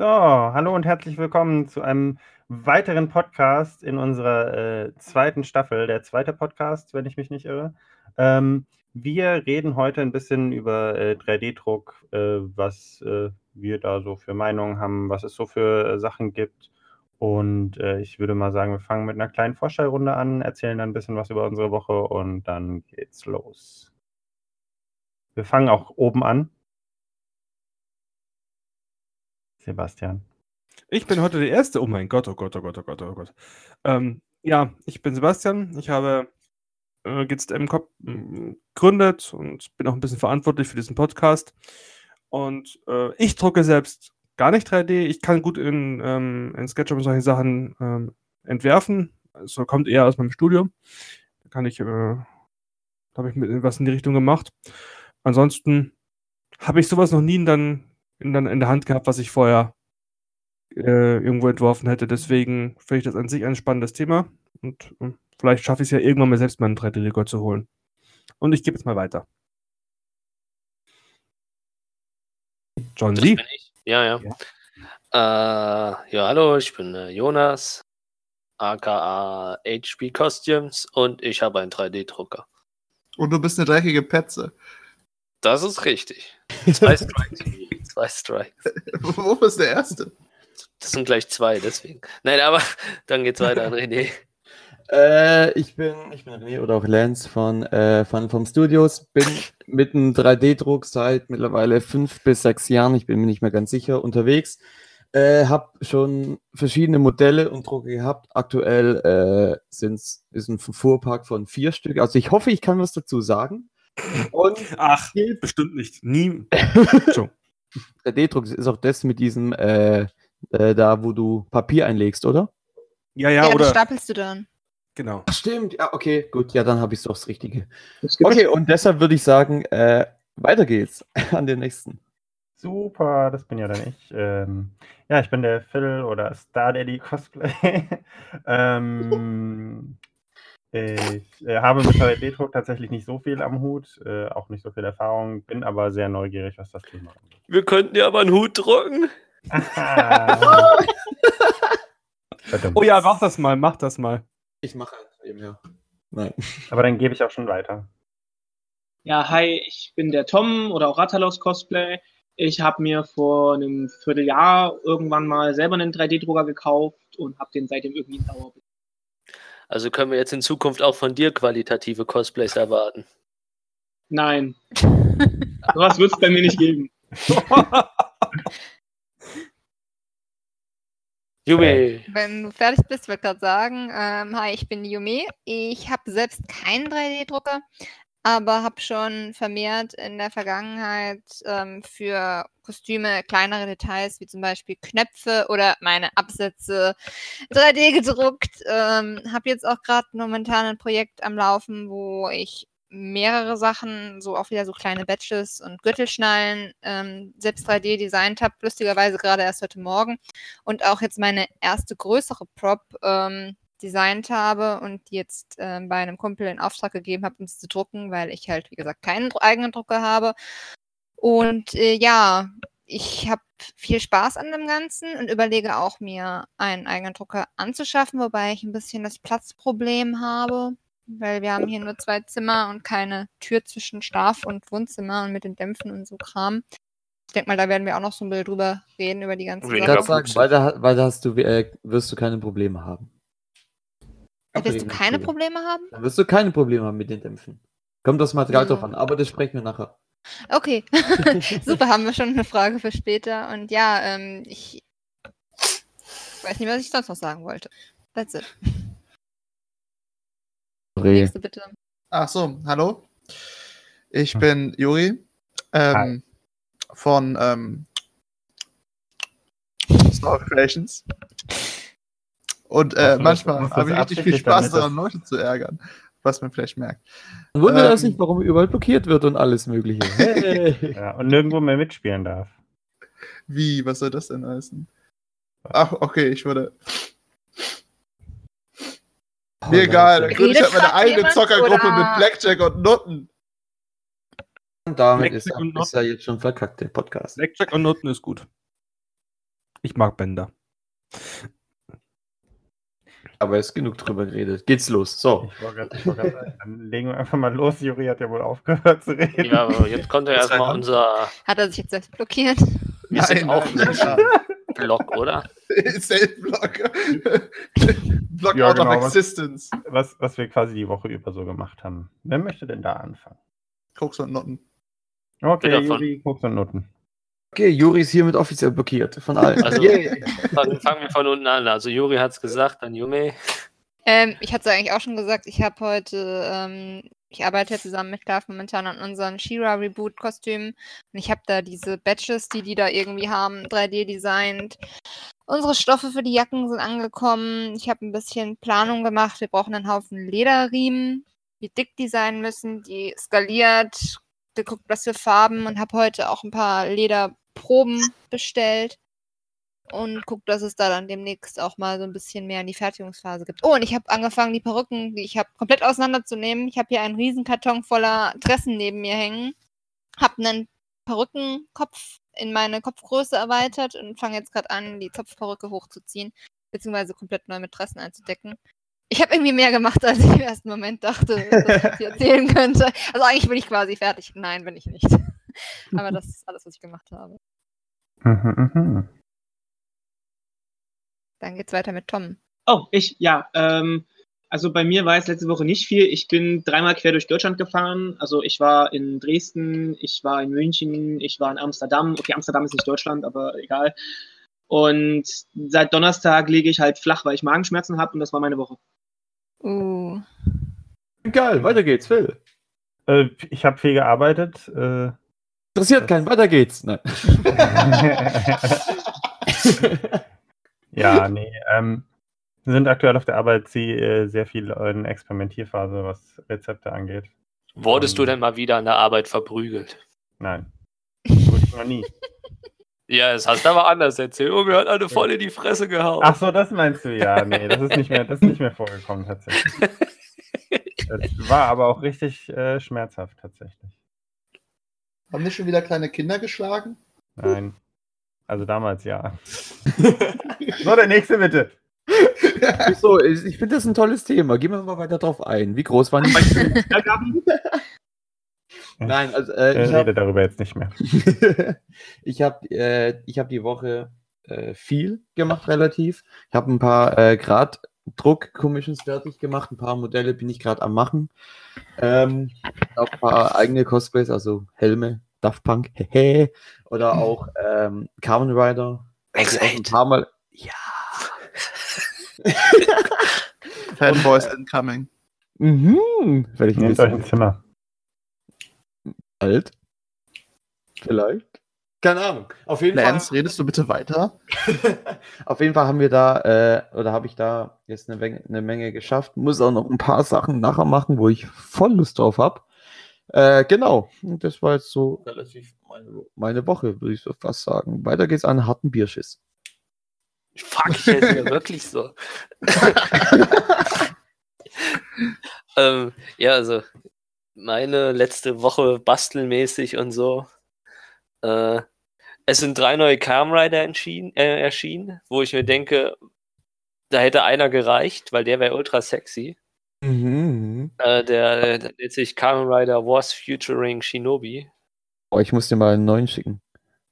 So, hallo und herzlich willkommen zu einem weiteren Podcast in unserer äh, zweiten Staffel, der zweite Podcast, wenn ich mich nicht irre. Ähm, wir reden heute ein bisschen über äh, 3D-Druck, äh, was äh, wir da so für Meinungen haben, was es so für äh, Sachen gibt. Und äh, ich würde mal sagen, wir fangen mit einer kleinen Vorstellrunde an, erzählen dann ein bisschen was über unsere Woche und dann geht's los. Wir fangen auch oben an. Sebastian. Ich bin heute der Erste. Oh mein Gott, oh Gott, oh Gott, oh Gott, oh Gott. Ähm, ja, ich bin Sebastian. Ich habe äh, GZM gegründet und bin auch ein bisschen verantwortlich für diesen Podcast. Und äh, ich drucke selbst gar nicht 3D. Ich kann gut in, ähm, in SketchUp und solche Sachen ähm, entwerfen. Also kommt eher aus meinem Studium. Da kann ich, äh, habe ich mit was in die Richtung gemacht. Ansonsten habe ich sowas noch nie dann in, dann in der Hand gehabt, was ich vorher äh, irgendwo entworfen hätte. Deswegen finde ich das an sich ein spannendes Thema. Und äh, vielleicht schaffe ich es ja irgendwann mal selbst meinen 3D-Rekord zu holen. Und ich gebe jetzt mal weiter. John Lee. Ja, ja. Ja, äh, ja hallo, ich bin äh, Jonas, aka HB Costumes und ich habe einen 3D-Drucker. Und du bist eine dreckige Petze. Das ist richtig. Zwei Strikes. zwei Strikes. Wo bist der Erste? Das sind gleich zwei, deswegen. Nein, aber dann geht's weiter an René. Äh, ich bin, ich bin René oder auch Lance von äh, Fun vom Studios. Bin mit einem 3D-Druck seit mittlerweile fünf bis sechs Jahren, ich bin mir nicht mehr ganz sicher, unterwegs. Äh, hab schon verschiedene Modelle und Drucke gehabt. Aktuell äh, sind's, ist ein Fuhrpark von vier Stück. Also ich hoffe, ich kann was dazu sagen. Und Ach, bestimmt nicht. Nie. So. 3D-Druck ist auch das mit diesem, äh, äh, da wo du Papier einlegst, oder? Ja, Ja, ja, das oder. stapelst du dann. Genau. Ach, stimmt, ja, okay, gut, ja, dann habe ich doch das Richtige. Okay, und deshalb würde ich sagen, äh, weiter geht's an den nächsten. Super, das bin ja dann ich. Ähm, ja, ich bin der Phil oder Star Daddy Cosplay. ähm, ich äh, habe mit 3D-Druck tatsächlich nicht so viel am Hut, äh, auch nicht so viel Erfahrung, bin aber sehr neugierig, was das Thema angeht. Wir könnten dir aber einen Hut drucken. Ah. Oh ja, mach das mal, mach das mal. Ich mache eben, ja. Nein. Aber dann gebe ich auch schon weiter. Ja, hi, ich bin der Tom oder auch Rattalos Cosplay. Ich habe mir vor einem Vierteljahr irgendwann mal selber einen 3D-Drucker gekauft und habe den seitdem irgendwie in Dauer. Also können wir jetzt in Zukunft auch von dir qualitative Cosplays erwarten. Nein, sowas wird es bei mir nicht geben. Jubi. Wenn du fertig bist, würde ich gerade sagen, ähm, hi, ich bin Yume. Ich habe selbst keinen 3D-Drucker, aber habe schon vermehrt in der Vergangenheit ähm, für Kostüme kleinere Details, wie zum Beispiel Knöpfe oder meine Absätze 3D gedruckt. Ähm, habe jetzt auch gerade momentan ein Projekt am Laufen, wo ich mehrere Sachen, so auch wieder so kleine Badges und Gürtelschnallen, ähm, selbst 3D designt habe, lustigerweise gerade erst heute Morgen und auch jetzt meine erste größere Prop ähm, designt habe und die jetzt ähm, bei einem Kumpel in Auftrag gegeben habe, um sie zu drucken, weil ich halt, wie gesagt, keinen eigenen Drucker habe. Und äh, ja, ich habe viel Spaß an dem Ganzen und überlege auch, mir einen eigenen Drucker anzuschaffen, wobei ich ein bisschen das Platzproblem habe, weil wir haben hier nur zwei Zimmer und keine Tür zwischen Schlaf- und Wohnzimmer und mit den Dämpfen und so Kram. Ich denke mal, da werden wir auch noch so ein bisschen drüber reden, über die ganzen Ich Sachen. kann sagen, weiter, weiter hast du, äh, wirst du keine Probleme haben. Da wirst du keine. Probleme haben? Dann wirst du keine Probleme haben mit den Dämpfen. Kommt das Material Ja. drauf an, aber das sprechen wir nachher. Okay, super, haben wir schon eine Frage für später. Und ja, ähm, ich weiß nicht, was ich sonst noch sagen wollte. That's it. Sorry. Nächste bitte. Ach so, hallo. Ich Hm. bin Juri ähm, von ähm, Star Creations. Und äh, manchmal habe ich richtig viel Spaß daran, Leute zu ärgern, was man vielleicht merkt. Man wundert Ähm, das nicht, warum überall blockiert wird und alles Mögliche. Hey. Ja, und nirgendwo mehr mitspielen darf. Wie, was soll das denn heißen? Ach, okay, ich würde. Oh, Mir egal, dann gründe ich halt meine eigene Zockergruppe oder? mit Blackjack und Nutten. Und damit ist, und ist ja jetzt schon verkackt, der Podcast. Blackjack und Noten ist gut. Ich mag Bänder. Aber es ist genug drüber geredet. Geht's los. So. Ich wollte gerade dann legen wir einfach mal los. Juri hat ja wohl aufgehört zu reden. Ja, aber jetzt kommt ja Jetzt erstmal unser Hat er sich jetzt selbst blockiert? Wir sind auch. Blog, oder? Self-Block. Block Ja, out genau, of was- existence. was, was wir quasi die Woche über so gemacht haben. Wer möchte denn da anfangen? Koks und Noten. Okay? Juri, Koks und Noten. Okay, Juri ist hiermit offiziell blockiert. Von allen. Also-. Dann fangen wir von unten an. Also Juri hat es gesagt, dann Yume. Ähm, ich hatte es eigentlich auch schon gesagt, ich habe heute, ähm, ich arbeite ja zusammen mit Klav momentan an unseren Shira Reboot Kostümen und ich habe da diese Badges, die die da irgendwie haben, 3D designt. Unsere Stoffe für die Jacken sind angekommen. Ich habe ein bisschen Planung gemacht. Wir brauchen einen Haufen Lederriemen, die dick die sein müssen, die skaliert, geguckt, was für Farben und habe heute auch ein paar Lederproben bestellt und guckt, dass es da dann demnächst auch mal so ein bisschen mehr in die Fertigungsphase gibt. Oh, und ich habe angefangen, die Perücken, die ich habe, komplett auseinanderzunehmen. Ich habe hier einen riesen Karton voller Dressen neben mir hängen, habe einen Perückenkopf in meine Kopfgröße erweitert und fange jetzt gerade an, die Zopfperücke hochzuziehen, beziehungsweise komplett neu mit Dressen einzudecken. Ich habe irgendwie mehr gemacht, als ich im ersten Moment dachte, dass ich erzählen könnte. Also eigentlich bin ich quasi fertig. Nein, bin ich nicht. Aber das ist alles, was ich gemacht habe. Mhm, mhm. Dann geht's weiter mit Tom. Oh, ich, ja. Ähm, also bei mir war es letzte Woche nicht viel. Ich bin dreimal quer durch Deutschland gefahren. Also ich war in Dresden, ich war in München, ich war in Amsterdam. Okay, Amsterdam ist nicht Deutschland, aber egal. Und seit Donnerstag lege ich halt flach, weil ich Magenschmerzen habe und das war meine Woche. Uh. Geil, weiter geht's, Phil. Äh, ich habe viel gearbeitet. Äh, Interessiert keinen, weiter geht's. Nein. ja, nee. Ähm, wir sind aktuell auf der Arbeit sie, äh, sehr viel in Experimentierphase, was Rezepte angeht. Wurdest du denn mal wieder an der Arbeit verprügelt? Nein. Wurde ich noch nie. Ja, das hast du aber anders erzählt. Oh, mir hat eine voll in die Fresse gehauen. Ach so, das meinst du ja. Nee, das ist nicht mehr, das ist nicht mehr vorgekommen tatsächlich. Das war aber auch richtig äh, schmerzhaft tatsächlich. Haben nicht schon wieder kleine Kinder geschlagen? Nein. Also damals ja. So, der nächste bitte. so, ich finde das ein tolles Thema. Gehen wir mal weiter drauf ein. Wie groß waren die? Gabi? Nein, also Äh, äh, ich rede habe darüber jetzt nicht mehr. ich hab, äh, ich hab die Woche äh, viel gemacht, relativ. Ich habe ein paar äh, grad Druck-Commissions fertig gemacht. Ein paar Modelle bin ich gerade am machen. Ähm, auch ein paar eigene Cosplays, also Helme, Daft Punk, hehe, oder auch ähm, Kamen Rider. Also ein paar Mal. Ja. Fanboys incoming. Mhm. Nehmt euch ein Zimmer. alt. Vielleicht. Keine Ahnung. Auf jeden Lance, Fall. redest du bitte weiter? Auf jeden Fall haben wir da, äh, oder habe ich da jetzt eine Menge, eine Menge geschafft. Muss auch noch ein paar Sachen nachher machen, wo ich voll Lust drauf habe. Äh, genau. Und das war jetzt so relativ meine, meine Woche, würde ich so fast sagen. Weiter geht's an harten Bierschiss. Fuck, ich hätte mir wirklich so. ähm, ja, also meine letzte Woche bastelmäßig und so. Äh, es sind drei neue Kamen Rider äh, erschienen, wo ich mir denke, da hätte einer gereicht, weil der wäre ultra sexy. Mhm. Äh, der, der nennt sich Kamen Rider Wars Futuring Shinobi. Oh, ich muss dir mal einen neuen schicken.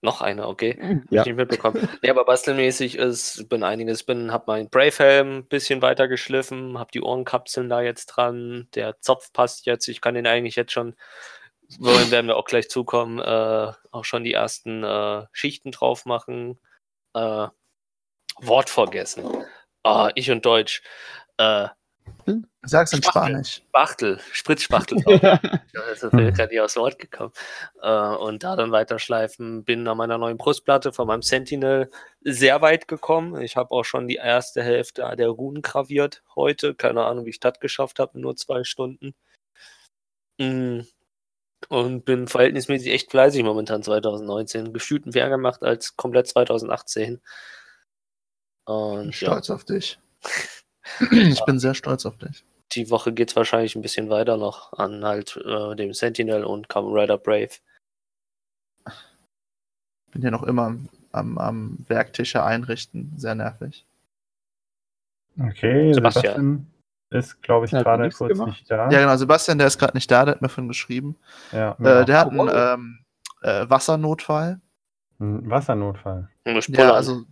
Noch einer, okay. Ja. ich nicht mitbekommen. nee, aber bastelmäßig ist, bin einiges, bin, hab meinen Brave-Helm ein bisschen weiter geschliffen, hab die Ohrenkapseln da jetzt dran, der Zopf passt jetzt, ich kann den eigentlich jetzt schon, wohin werden wir auch gleich zukommen, äh, auch schon die ersten äh, Schichten drauf machen. Äh, Wort vergessen. Ah, ich und Deutsch. Äh, Sag's in Spachtel. Spanisch. Spachtel, Spritzspachtel. drauf. Ja, das ist mir gerade nicht aus dem Wort gekommen. Äh, und da dann weiterschleifen, bin an meiner neuen Brustplatte von meinem Sentinel sehr weit gekommen. Ich habe auch schon die erste Hälfte der Runen graviert heute. Keine Ahnung, wie ich das geschafft habe in nur zwei Stunden. Mm. Und bin verhältnismäßig echt fleißig momentan 2019. Gefühlt mehr gemacht als komplett 2018. Und bin ja, stolz auf dich. Ich bin sehr stolz auf dich. die Woche geht es wahrscheinlich ein bisschen weiter noch an halt äh, dem Sentinel und Kamen Rider Brave. Bin ja noch immer am am, am Werktische einrichten. Sehr nervig. Okay, Sebastian. Sebastian ist, glaube ich, gerade kurz gemacht? nicht da. Ja, genau. Sebastian, der ist gerade nicht da, der hat mir von geschrieben. Ja, Äh, der hat Oh, einen wow. ähm, äh, Wassernotfall. Ein Wassernotfall. Ja, also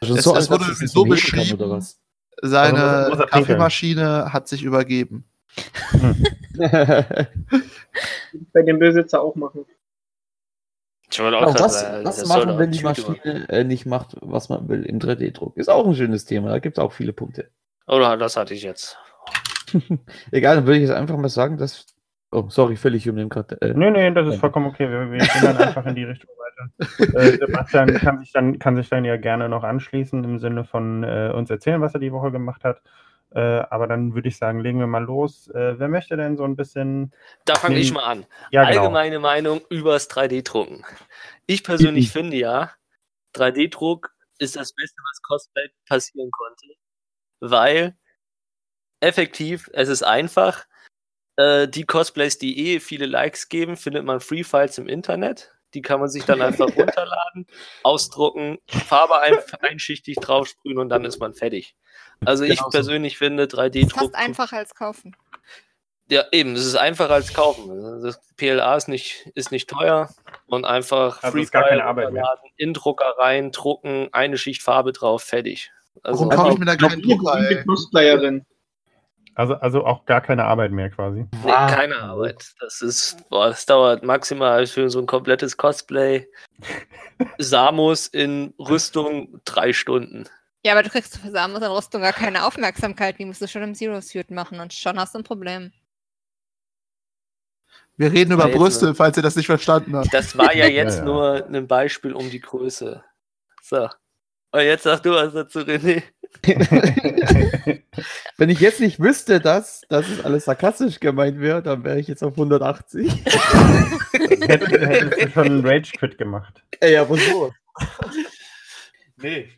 Es- so, es wurde so beschrieben. oder was? seine Also. Kaffeemaschine hat sich übergeben. Bei dem Besitzer auch machen. Ich wollte auch was, sagen, was machen, wenn die. Maschine äh, nicht macht, was man will im 3D-Druck? Ist auch ein schönes Thema, da gibt es auch viele Punkte. Oder das hatte ich jetzt. Egal, dann würde ich jetzt einfach mal sagen, dass. Oh, sorry, völlig um den gerade. Äh, Nee, nee, das ist vollkommen okay. Wir, wir gehen dann einfach in die Richtung weiter. Äh, Sebastian kann sich, dann, kann sich dann ja gerne noch anschließen im Sinne von äh, uns erzählen, was er die Woche gemacht hat. Äh, aber dann würde ich sagen, legen wir mal los. Äh, wer möchte denn so ein bisschen. Da fange ich mal an. Ja, genau. Allgemeine Meinung übers 3D-Drucken. Ich persönlich finde ja, 3D-Druck ist das Beste, was Cosplay passieren konnte. Weil effektiv, es ist einfach. Äh, die Cosplays, die eh viele Likes geben, findet man Free Files im Internet. Die kann man sich dann einfach runterladen, ausdrucken, Farbe ein, einschichtig draufsprühen und dann ist man fertig. Also ich Genau so. persönlich finde Ist 3D-Druck fast einfacher als kaufen. ja, eben, es ist einfacher als kaufen. Das PLA ist nicht, ist nicht teuer und einfach Also ist gar keine Freefile Arbeit mehr. runterladen, in Drucker rein, drucken, eine Schicht Farbe drauf, fertig. Also, Warum kaufe ich mir da keinen Drucker, Liebe ey? Cosplayerin. Also, also auch gar keine Arbeit mehr quasi. nee, keine Arbeit. Das ist, boah, das dauert maximal für so ein komplettes Cosplay. Samus in Rüstung drei Stunden. Ja, aber du kriegst für Samus und Rüstung gar keine Aufmerksamkeit. Die musst du schon im Zero-Suit machen und schon hast du ein Problem. Wir reden über Ja, jetzt Brüste, falls ihr das nicht verstanden habt. Das war ja jetzt ja. nur ein Beispiel um die Größe. So. Und jetzt sag du was dazu, René. Wenn ich jetzt nicht wüsste, dass, dass es alles sarkastisch gemeint wäre, dann wäre ich jetzt auf 180. Hättest hättest du schon einen Rage-Quit gemacht. Ey, aber so. nee.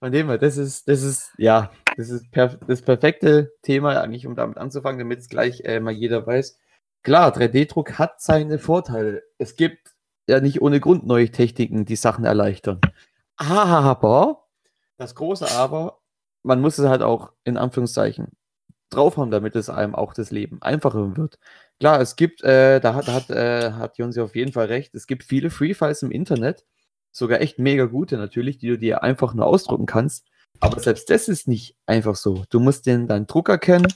Von dem her, das ist, das ist, ja, das ist perf das perfekte Thema eigentlich, um damit anzufangen, damit es gleich äh, mal jeder weiß. Klar, 3D-Druck hat seine Vorteile. Es gibt ja nicht ohne Grund neue Techniken, die Sachen erleichtern. Aber, das große Aber, man muss es halt auch in Anführungszeichen drauf haben, damit es einem auch das Leben einfacher wird. Klar, es gibt, äh, da hat, hat, äh, hat Jonsi auf jeden Fall recht, es gibt viele Free Files im Internet, sogar echt mega gute natürlich, die du dir einfach nur ausdrucken kannst. Aber selbst das ist nicht einfach so. Du musst den, deinen Drucker kennen,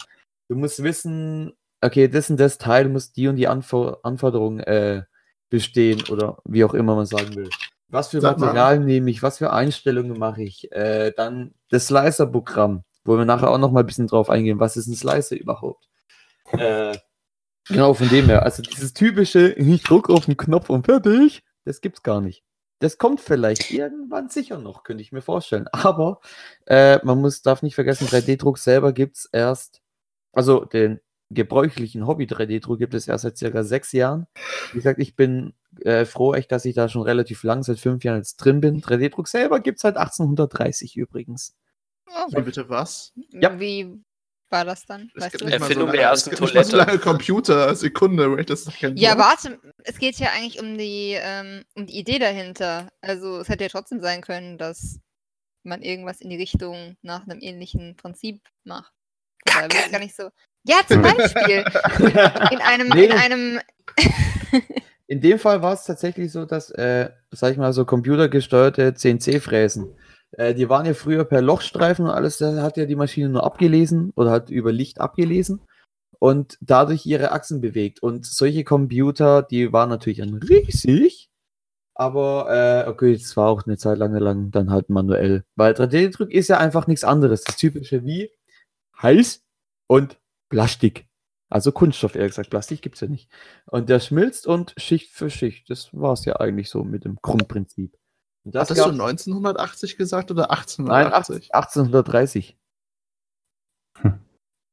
du musst wissen, okay, das und das Teil muss die und die Anfor Anforderungen äh, bestehen oder wie auch immer man sagen will. Was für Sag mal. Material nehme ich, was für Einstellungen mache ich? Äh, dann das Slicer-Programm, wo wir nachher auch noch mal ein bisschen drauf eingehen. Was ist ein Slicer überhaupt? Äh, genau, von dem her. Also dieses typische, ich druck auf den Knopf und fertig, das gibt's gar nicht. Das kommt vielleicht irgendwann sicher noch, könnte ich mir vorstellen. Aber äh, man muss, darf nicht vergessen, 3D-Druck selber gibt's erst, also den gebräuchlichen Hobby-3D-Druck gibt es erst seit circa sechs Jahren. Wie gesagt, ich bin äh, froh echt, dass ich da schon relativ lang, seit fünf Jahren jetzt drin bin. 3D-Druck selber gibt es seit 1830 übrigens. Oh, Wie bitte was? Ja. Wie war das dann? Es Weißt du? Erfindung so der ersten mal so Toilette. lange Computer, Sekunde, das ist doch kein Ja, warte, es geht ja eigentlich um die, ähm, um die Idee dahinter. Also es hätte ja trotzdem sein können, dass man irgendwas in die Richtung nach einem ähnlichen Prinzip macht. Da will ich gar nicht so. Ja, zum Beispiel. In einem, Nee. in einem. In dem Fall war es tatsächlich so, dass, äh, sag ich mal, so computergesteuerte CNC-Fräsen, äh, die waren ja früher per Lochstreifen und alles, da hat ja die Maschine nur abgelesen oder hat über Licht abgelesen und dadurch ihre Achsen bewegt. Und solche Computer, die waren natürlich dann riesig, aber äh, okay, es war auch eine Zeit lang, lang dann halt manuell. Weil 3D-Druck ist ja einfach nichts anderes. Das typische wie heiß und Plastik. Also Kunststoff, eher gesagt. Plastik gibt es ja nicht. Und der schmilzt und Schicht für Schicht. Das war es ja eigentlich so mit dem Grundprinzip. Und das Hattest du gab's- 1980 gesagt oder Nein, 1880? 1830.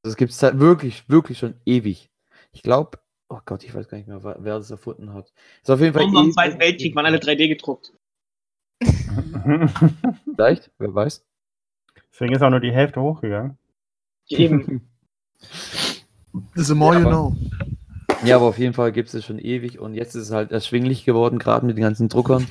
Das gibt es halt wirklich, wirklich schon ewig. Ich glaube, oh Gott, ich weiß gar nicht mehr, wer das erfunden hat. Ist auf jeden Fall. Warum im Zweiten Weltkrieg waren alle 3D gedruckt? Vielleicht, wer weiß. Deswegen ist auch nur die Hälfte hochgegangen. Eben. The more Ja, you aber- know. Ja, aber auf jeden Fall gibt es es schon ewig und jetzt ist es halt erschwinglich geworden, gerade mit den ganzen Druckern.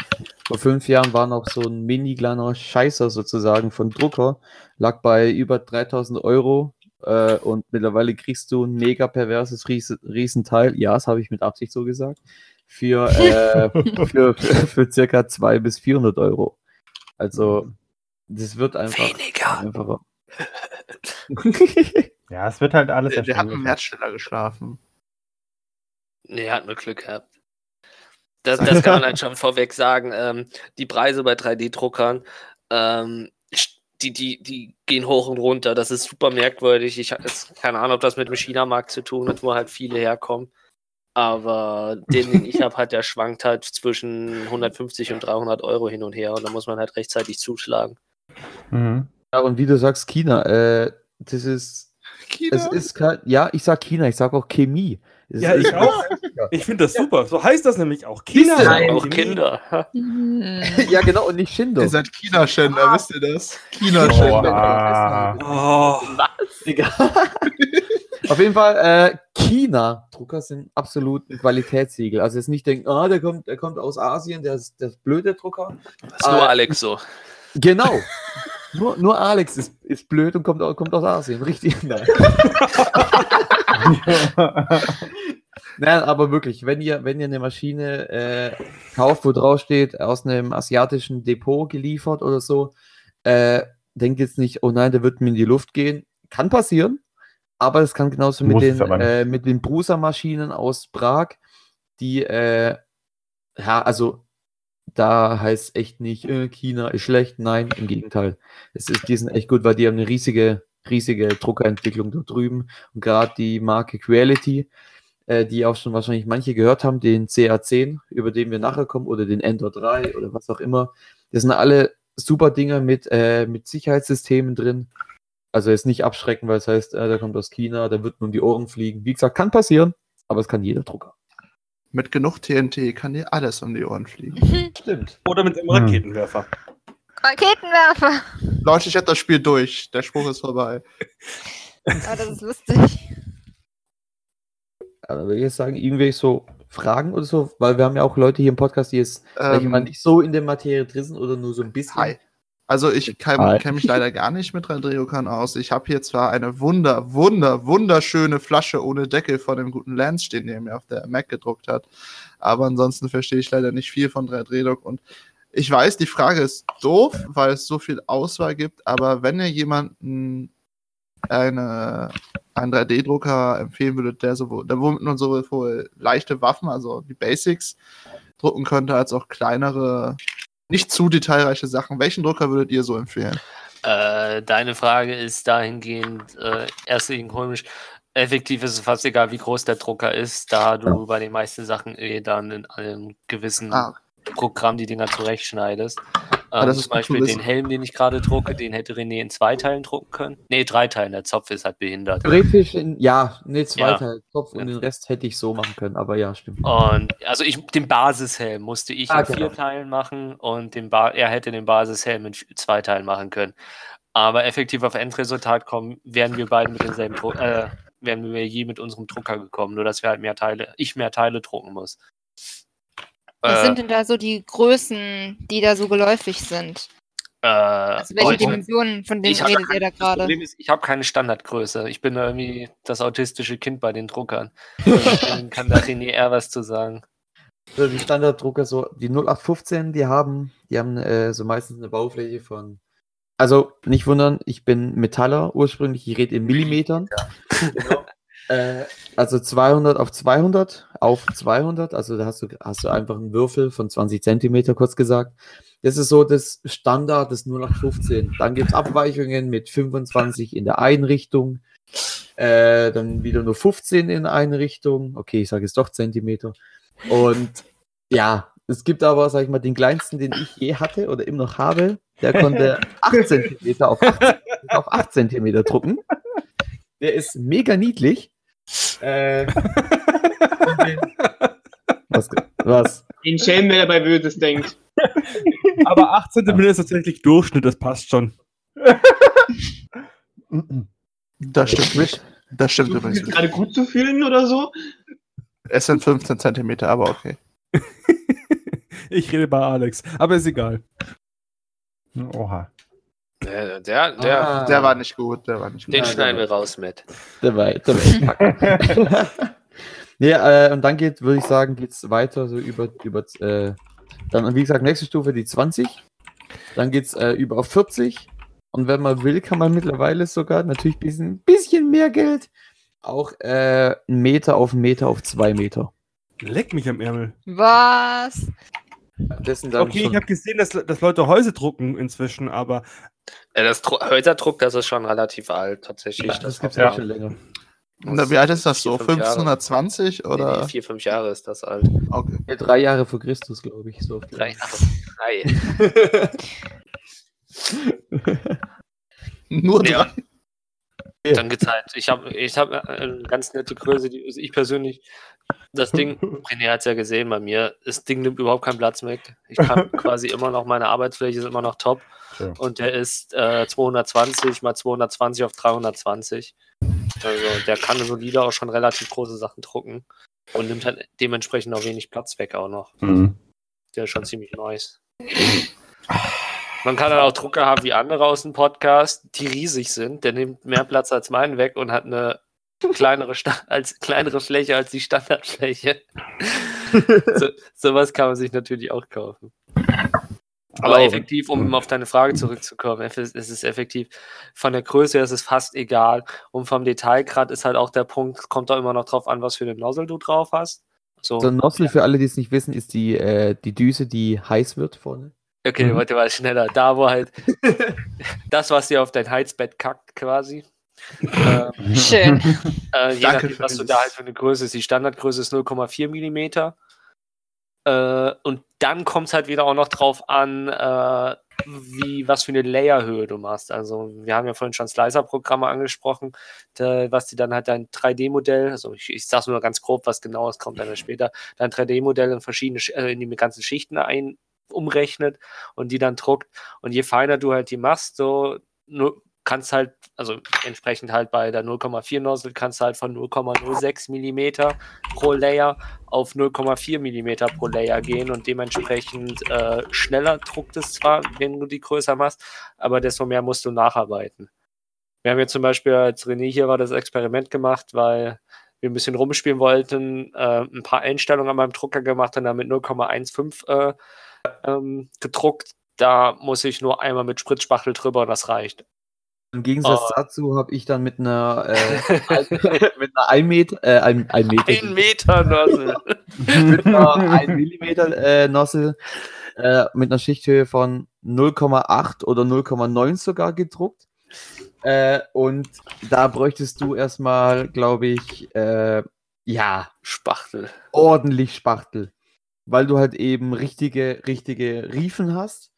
vor fünf Jahren war noch so ein mini kleiner Scheißer sozusagen von Drucker, lag bei über 3000 Euro äh, und mittlerweile kriegst du ein mega perverses Ries Riesenteil, ja, das habe ich mit Absicht so gesagt, für, äh, für, für, für circa 200 bis 400 Euro. Also, das wird einfach Weniger. einfacher. Ja, es wird halt alles Der, der hat mit dem erschwinglicher. Hersteller geschlafen. Nee, hat nur Glück gehabt. Das, das kann man halt schon vorweg sagen. Ähm, die Preise bei 3D-Druckern, ähm, die, die, die gehen hoch und runter. Das ist super merkwürdig. Ich habe jetzt keine Ahnung, ob das mit dem China-Markt zu tun hat, wo halt viele herkommen. Aber den, den ich habe, hat der schwankt halt zwischen 150 und 300 Euro hin und her. Und da muss man halt rechtzeitig zuschlagen. Mhm. Ja, und wie du sagst, China, äh, das ist, China. es ist ja, ich sag China, ich sag auch Chemie. Es Ja, ich auch. Ich finde das super. So heißt das nämlich auch. China. Siehste, Auch Chemie. Kinder. Ja, genau, und nicht Shindo. Ihr seid China-Schänder, wisst ihr das? China-Schänder. Oh, Egal. Auf jeden Fall, äh, China-Drucker sind absolut ein Qualitätssiegel. Also jetzt nicht denken, ah, der kommt, der kommt aus Asien, der ist der ist blöde Drucker. Das ist nur Äh, Alex so. Genau. Nur, nur Alex ist, ist blöd und kommt, kommt aus Asien. Richtig. Nein. Nein, aber wirklich, wenn ihr, wenn ihr eine Maschine äh, kauft, wo drauf steht, aus einem asiatischen Depot geliefert oder so, äh, denkt jetzt nicht, oh nein, der wird mir in die Luft gehen. Kann passieren, aber es kann genauso mit Muss den, äh, mit den Brusa-Maschinen aus Prag, die, äh, ja, also da heißt echt nicht, äh, China ist schlecht. Nein, im Gegenteil. Es ist, die sind echt gut, weil die haben eine riesige, riesige Druckerentwicklung dort drüben. Und gerade die Marke Quality, äh, die auch schon wahrscheinlich manche gehört haben, den CA10, über den wir nachher kommen, oder den Ender 3 oder was auch immer. Das sind alle super Dinger mit, äh, mit Sicherheitssystemen drin. Also jetzt nicht abschrecken, weil es heißt, äh, der kommt aus China, der wird nur um die Ohren fliegen. Wie gesagt, kann passieren, aber es kann jeder Drucker. Mit genug TNT kann dir alles um die Ohren fliegen. Stimmt. oder mit einem Raketenwerfer. Raketenwerfer. Leute, ich hab das Spiel durch. Der Spruch ist vorbei. Oh, das ist lustig. Ja, dann würde ich jetzt sagen, irgendwelche so Fragen oder so, weil wir haben ja auch Leute hier im Podcast, die jetzt sag ich Ähm, mal, nicht so in der Materie drin sind oder nur so ein bisschen. Hi. Also ich kenne kenn mich leider gar nicht mit 3D-Druckern aus. Ich habe hier zwar eine wunder, wunder, wunderschöne Flasche ohne Deckel von dem guten Lance stehen, der mir auf der Mac gedruckt hat. Aber ansonsten verstehe ich leider nicht viel von 3D-Druck. Und ich weiß, die Frage ist doof, weil es so viel Auswahl gibt. Aber wenn ihr jemanden eine, einen 3D-Drucker empfehlen würdet, der sowohl, der womit man sowohl leichte Waffen, also die Basics, drucken könnte, als auch kleinere nicht zu detailreiche Sachen. Welchen Drucker würdet ihr so empfehlen? Äh, deine Frage ist dahingehend äh, erst komisch. Effektiv ist es fast egal, wie groß der Drucker ist, da du bei den meisten Sachen eh dann in einem gewissen Ah. Programm die Dinger zurechtschneidest. Ähm, das ist zum Beispiel zu den Helm, den ich gerade drucke, den hätte René in zwei Teilen drucken können. Nee, drei Teilen, der Zopf ist halt behindert. Theoretisch, in, ja, ne, zwei Ja. Teile Kopf Ja. und den Rest hätte ich so machen können, aber ja, stimmt. Und also ich den Basishelm musste ich Ah, in vier genau. Teilen machen und den ba er hätte den Basishelm in zwei Teilen machen können. Aber effektiv auf Endresultat kommen, wären wir beide mit denselben Dru äh, wären wir je mit unserem Drucker gekommen, nur dass wir halt mehr Teile, ich mehr Teile drucken muss. Was Äh, sind denn da so die Größen, die da so geläufig sind? äh, Also welche Dimensionen, von denen redet ihr da gerade? Ist, ich habe keine Standardgröße. Ich bin irgendwie das autistische Kind bei den Druckern. Deswegen kann da René eher was zu sagen. So, die Standarddrucker, so die 0815, die haben, die haben äh, so meistens eine Baufläche von. Also nicht wundern, ich bin Metaller ursprünglich, ich rede in Millimetern. Genau. Äh, also 200 auf 200 auf 200, also da hast du, hast du einfach einen Würfel von 20 Zentimeter, kurz gesagt. Das ist so das Standard des 0815. Dann gibt es Abweichungen mit 25 in der einen Richtung, äh, dann wieder nur 15 in eine Richtung. Okay, ich sage jetzt doch Zentimeter. Und ja, es gibt aber, sag ich mal, den kleinsten, den ich je hatte oder immer noch habe, der konnte 8 Zentimeter auf 8, auf 8 Zentimeter drucken. Der ist mega niedlich. Äh, was? Was? Den Schelm, wer dabei Böses denkt. Aber 8 cm ist tatsächlich Durchschnitt, das passt schon. Das stimmt nicht. Das stimmt übrigens nicht. gerade gut zu fühlen oder so? Es sind 15 Zentimeter, aber okay. Ich rede bei Alex, aber ist egal. Oha. Der, der, der Ah, Der war nicht gut, der war nicht gut. den Ja, schneiden wir raus mit. Der war, der war Nee, äh, und dann geht, würde ich sagen, geht es weiter so über, über äh, dann, wie gesagt, nächste Stufe die 20. Dann geht es äh, über auf 40. Und wenn man will, kann man mittlerweile sogar natürlich ein bisschen, bisschen mehr Geld auch äh, einen Meter auf einen Meter auf zwei Meter. Leck mich am Ärmel. Was? Dann Okay, ich schon, habe gesehen, dass, dass Leute Häuser drucken inzwischen, aber Ja, das Dru Häuserdruck, das ist schon relativ alt, tatsächlich. ja, das gibt es ja. ja schon länger. Na, wie alt ist das so? Vier, fünf Jahre. 1520 Nee, oder? nee, vier, fünf Jahre ist das alt. Okay. Ja, drei Jahre vor Christus, glaube ich. So. Drei Jahre. Drei. Nur Nee, drei. Dann geht's halt. Ich habe ich hab eine ganz nette Größe, die ich persönlich, das Ding, René hat es ja gesehen bei mir, das Ding nimmt überhaupt keinen Platz weg. Ich kann quasi immer noch, meine Arbeitsfläche ist immer noch top Schön. und der ist äh, 220 mal 220 auf 320. Also der kann solide auch schon relativ große Sachen drucken und nimmt halt dementsprechend auch wenig Platz weg auch noch. Mhm. Der ist schon ziemlich nice. Man kann dann auch Drucker haben wie andere aus dem Podcast, die riesig sind. Der nimmt mehr Platz als meinen weg und hat eine kleinere, Sta als, kleinere Fläche als die Standardfläche. so, sowas kann man sich natürlich auch kaufen. Aber Oh. effektiv, um auf deine Frage zurückzukommen, es ist effektiv, von der Größe her ist es fast egal. Und vom Detailgrad ist halt auch der Punkt, kommt da immer noch drauf an, was für eine Nozzle du drauf hast. So, So ein Nozzle, für alle, die es nicht wissen, ist die, äh, die Düse, die heiß wird vorne. Okay, Mhm. heute war ich schneller. Da, wo halt das, was dir auf dein Heizbett kackt, quasi. Ähm, Schön. äh, je Danke nachdem, für was du da halt für eine Größe ist. Die Standardgröße ist 0,4 Millimeter. Äh, und dann kommt es halt wieder auch noch drauf an, äh, wie, was für eine Layerhöhe du machst. Also, wir haben ja vorhin schon Slicer-Programme angesprochen, da, was die dann halt dein 3D-Modell, also ich, ich sage nur ganz grob, was genau ist, kommt dann ja später, dein 3D-Modell in verschiedene, Sch- äh, in die ganzen Schichten ein, umrechnet und die dann druckt. Und je feiner du halt die machst, so nur, kannst halt, also entsprechend halt bei der 0,4 Nozzle kannst halt von 0,06 Millimeter pro Layer auf 0,4 Millimeter pro Layer gehen und dementsprechend äh, schneller druckt es zwar, wenn du die größer machst, aber desto mehr musst du nacharbeiten. Wir haben jetzt zum Beispiel, als René hier war, das Experiment gemacht, weil wir ein bisschen rumspielen wollten, äh, ein paar Einstellungen an meinem Drucker gemacht und damit 0,15 äh, ähm, gedruckt. Da muss ich nur einmal mit Spritzspachtel drüber und das reicht. Im Gegensatz Oh. dazu habe ich dann mit einer, äh, mit einer 1 Meter, äh, ein, ein Meter, Ein Meter Nozzle. mit einer 1 Millimeter äh, Nozzle äh, mit einer Schichthöhe von 0,8 oder 0,9 sogar gedruckt. Äh, und da bräuchtest du erstmal, glaube ich, äh, ja, Spachtel. ordentlich Spachtel. Weil du halt eben richtige, richtige Riefen hast,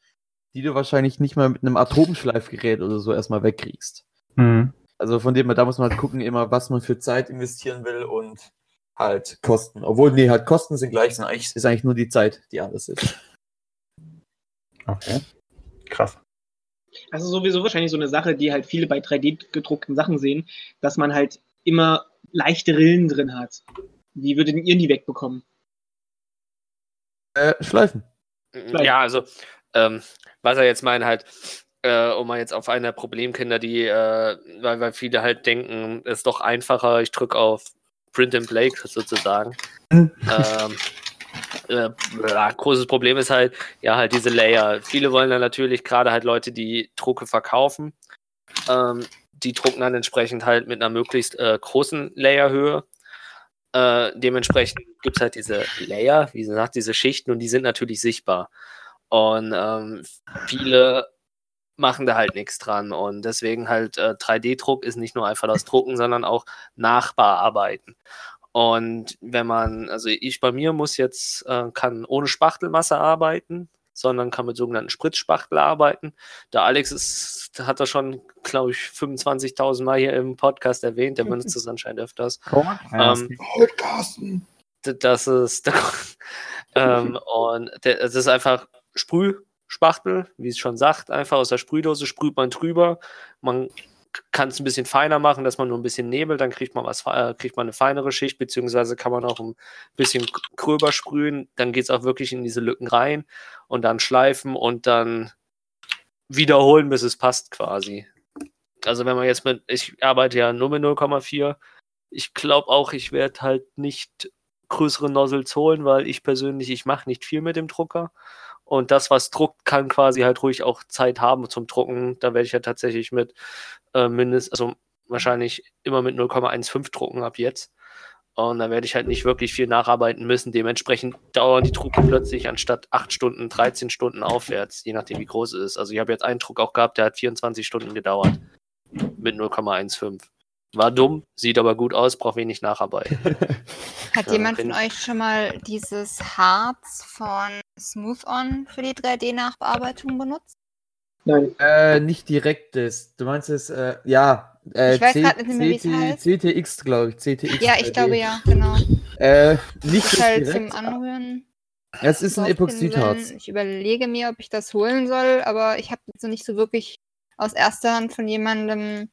die du wahrscheinlich nicht mal mit einem Atomschleifgerät oder so erstmal wegkriegst. Mhm. Also von dem her, da muss man halt gucken, immer, was man für Zeit investieren will und halt Kosten. Obwohl, nee, halt Kosten sind gleich, sind eigentlich, ist eigentlich nur die Zeit, die anders ist. Okay. Krass. Das ist sowieso wahrscheinlich so eine Sache, die halt viele bei 3D-gedruckten Sachen sehen, dass man halt immer leichte Rillen drin hat. Wie würdet ihr die wegbekommen? Äh, Schleifen. Ja, also, ähm, was er jetzt meint, halt, äh, um mal jetzt auf eine der Problemkinder, die, äh, weil, weil viele halt denken, ist doch einfacher, ich drücke auf Print and Play sozusagen. ähm, äh, ja, großes Problem ist halt, ja, halt diese Layer. Viele wollen dann natürlich, gerade halt Leute, die Drucke verkaufen, ähm, die drucken dann entsprechend halt mit einer möglichst äh, großen Layerhöhe. Äh, dementsprechend gibt es halt diese Layer, wie gesagt, diese Schichten und die sind natürlich sichtbar. Und ähm, viele machen da halt nichts dran. Und deswegen halt äh, 3D-Druck ist nicht nur einfach das Drucken, sondern auch Nachbearbeiten. Und wenn man, also ich bei mir muss jetzt, äh, kann ohne Spachtelmasse arbeiten, sondern kann mit sogenannten Spritzspachtel arbeiten. Der Alex ist, hat er schon, glaube ich, 25.000 Mal hier im Podcast erwähnt, der benutzt das anscheinend öfters. Ähm, Carsten! D- das ist ähm, und der, es ist einfach Sprühspachtel, wie es schon sagt, einfach aus der Sprühdose sprüht man drüber. Man kann es ein bisschen feiner machen, dass man nur ein bisschen nebelt, dann kriegt man was, äh, kriegt man eine feinere Schicht, beziehungsweise kann man auch ein bisschen gröber sprühen, dann geht es auch wirklich in diese Lücken rein und dann schleifen und dann wiederholen, bis es passt quasi. Also wenn man jetzt mit, ich arbeite ja nur mit 0,4, ich glaube auch, ich werde halt nicht größere Nozzles holen, weil ich persönlich, ich mache nicht viel mit dem Drucker. Und das, was druckt, kann quasi halt ruhig auch Zeit haben zum Drucken. Da werde ich ja tatsächlich mit äh, mindestens, also wahrscheinlich immer mit 0,15 drucken ab jetzt. Und da werde ich halt nicht wirklich viel nacharbeiten müssen. Dementsprechend dauern die Drucke plötzlich anstatt 8 Stunden, 13 Stunden aufwärts, je nachdem wie groß es ist. Also ich habe jetzt einen Druck auch gehabt, der hat 24 Stunden gedauert. Mit 0,15. War dumm, sieht aber gut aus, braucht wenig nacharbeiten. Hat Ja, jemand von euch schon mal dieses Harz von Smooth On für die 3D-Nachbearbeitung benutzt? Nein. Äh, nicht direkt das. Du meinst es, äh, ja. Äh, Ich weiß C- grad nicht mehr, wie es heißt. CTX, glaube ich. CTX. Ja, ich 3D. glaube ja, genau. Äh, nicht das halt direkt. zum Anrühren. Es ist ein. Epoxidharz. Ich überlege mir, ob ich das holen soll, aber ich habe jetzt noch nicht so wirklich aus erster Hand von jemandem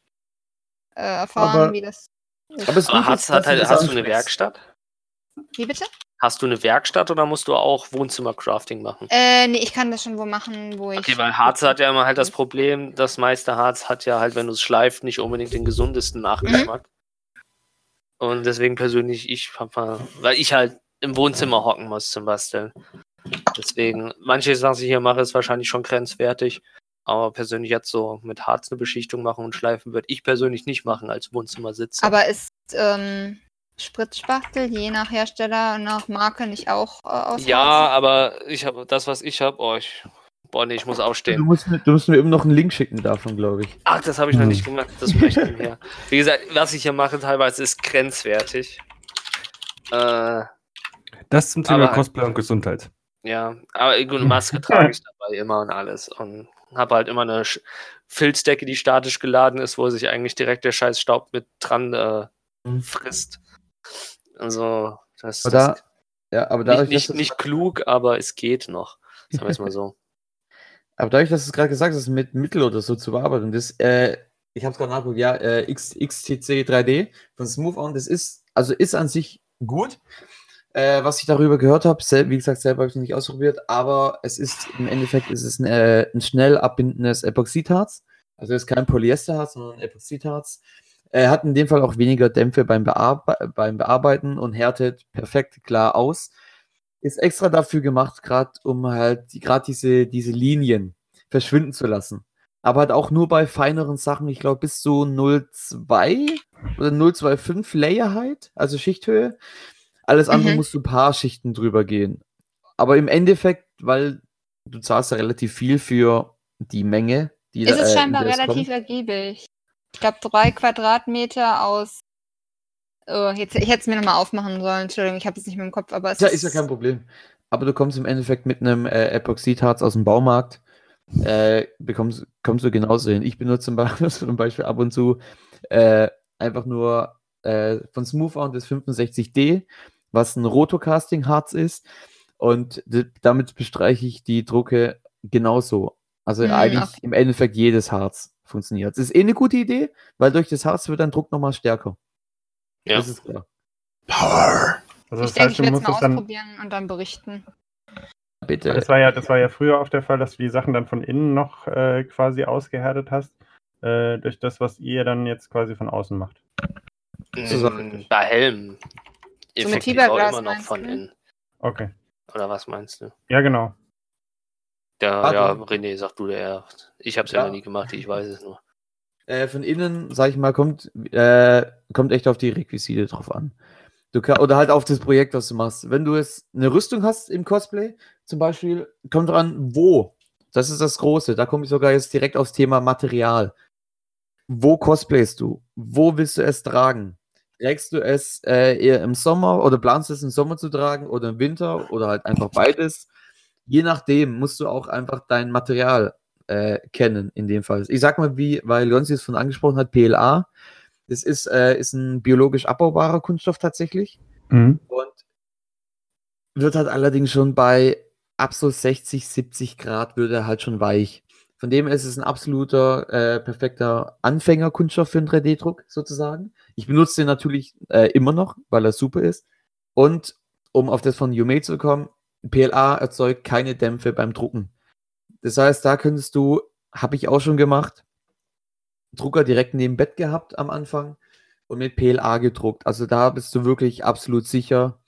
äh, erfahren, Aber- wie das ist. Aber Aber hast, hat, halt, hast du eine. Werkstatt? Wie bitte? Hast du eine Werkstatt oder musst du auch Wohnzimmercrafting machen? Äh, nee, ich kann das schon wo machen, wo ich. Okay, weil Harz hat ja immer halt das Problem, das meiste Harz hat ja halt, wenn du es schleift, nicht unbedingt den gesundesten Nachgeschmack. Und deswegen persönlich, ich hab mal, weil ich halt im Wohnzimmer hocken muss zum Basteln. Deswegen, manches, was ich hier mache, ist wahrscheinlich schon grenzwertig. Aber persönlich jetzt so mit Harz eine Beschichtung machen und schleifen, würde ich persönlich nicht machen als Wohnzimmersitzer. Aber ist ähm, Spritzspachtel je nach Hersteller und nach Marke nicht auch äh, aus ja, Harz? aber ich habe das, was ich habe, oh, ich, boah, nee, ich muss Du aufstehen. musst, mir, du musst mir eben noch einen Link schicken davon, glaube ich. Ach, das habe ich noch Hm. nicht gemacht. Das möchte ich her. Wie gesagt, was ich hier mache, teilweise ist grenzwertig. Äh, Das zum Thema Aber- Cosplay und Gesundheit. ja, aber gut, eine Maske trage ich dabei immer und alles. Und habe halt immer eine Filzdecke, die statisch geladen ist, wo sich eigentlich direkt der scheiß Staub mit dran äh, Mhm. frisst. Also, das das da, ja, aber nicht, dadurch, nicht, dass nicht klug, aber es geht noch. Sagen wir es mal so. Aber dadurch, dass du es gerade gesagt hast, mit Mittel oder so zu bearbeiten, das, äh, ich habe es gerade nachgeguckt, ja, äh, X, XTC 3D von Smooth On, das ist, also ist an sich gut. Äh, was ich darüber gehört habe, wie gesagt, selber habe ich noch nicht ausprobiert, aber es ist im Endeffekt ist es ein, äh, ein schnell abbindendes Epoxidharz. Also es ist kein Polyesterharz, sondern ein Epoxidharz. Er hat in dem Fall auch weniger Dämpfe beim, Bearbe beim Bearbeiten und härtet perfekt klar aus. Ist extra dafür gemacht, gerade um halt gerade diese, diese Linien verschwinden zu lassen. Aber halt auch nur bei feineren Sachen, ich glaube bis zu 0,2 oder 0,25 Layer Height, also Schichthöhe. Alles andere Mhm. musst du ein paar Schichten drüber gehen. Aber im Endeffekt, weil du zahlst ja relativ viel für die Menge, die Ist da, es äh, in scheinbar relativ kommt. ergiebig. Ich glaube, drei Quadratmeter aus. Oh, jetzt, ich hätte es mir nochmal aufmachen sollen. Entschuldigung, ich habe es nicht mehr im Kopf, aber es Ja, ist ja kein Problem. Aber du kommst im Endeffekt mit einem äh, Epoxidharz aus dem Baumarkt, äh, bekommst, kommst du genauso hin. Ich benutze zum Beispiel, zum Beispiel ab und zu äh, einfach nur äh, von Smooth On das 65D, was ein Rotocasting-Harz ist. Und damit bestreiche ich die Drucke genauso. Also Hm, eigentlich okay. im Endeffekt jedes Harz funktioniert. Es ist eh eine gute Idee, weil durch das Harz wird dein Druck nochmal stärker. Ja. Das ist klar. Power. Also ich das denke, heißt, ich du werde es musst mal es dann. ausprobieren und dann berichten. Bitte. Das war ja, das war ja früher auch der Fall, dass du die Sachen dann von innen noch äh, quasi ausgehärtet hast, äh, durch das, was ihr dann jetzt quasi von außen macht. So Sachen Mm. Bei Helm. mit Effektiv auch Fiberglas immer noch von innen. Okay. Oder was meinst du? Ja, genau. Ah, ja, du- René, sag du der. Ich habe es ja. Ja. noch nie gemacht, ich weiß es nur. Äh, von innen, sag ich mal, kommt, äh, kommt echt auf die Requisite drauf an. Du kann, oder halt auf das Projekt, was du machst. Wenn du jetzt eine Rüstung hast im Cosplay, zum Beispiel, kommt dran, wo. Das ist das Große. Da komme ich sogar jetzt direkt aufs Thema Material. Wo cosplayst du? Wo willst du es tragen? Trägst du es äh, eher im Sommer oder planst du es im Sommer zu tragen oder im Winter oder halt einfach beides? Je nachdem musst du auch einfach dein Material äh, kennen, in dem Fall. Ich sag mal, wie, weil Leonsi es von angesprochen hat, PLA. Das ist, äh, ist ein biologisch abbaubarer Kunststoff tatsächlich Mhm. und wird halt allerdings schon bei ab so 60, 70 Grad wird er halt schon weich. Von dem ist es ein absoluter äh, perfekter Anfängerkunststoff für einen 3D-Druck sozusagen. Ich benutze den natürlich äh, immer noch, weil er super ist. Und um auf das von Yume zu kommen, PLA erzeugt keine Dämpfe beim Drucken. Das heißt, da könntest du, habe ich auch schon gemacht, Drucker direkt neben Bett gehabt am Anfang und mit PLA gedruckt. Also da bist du wirklich absolut sicher.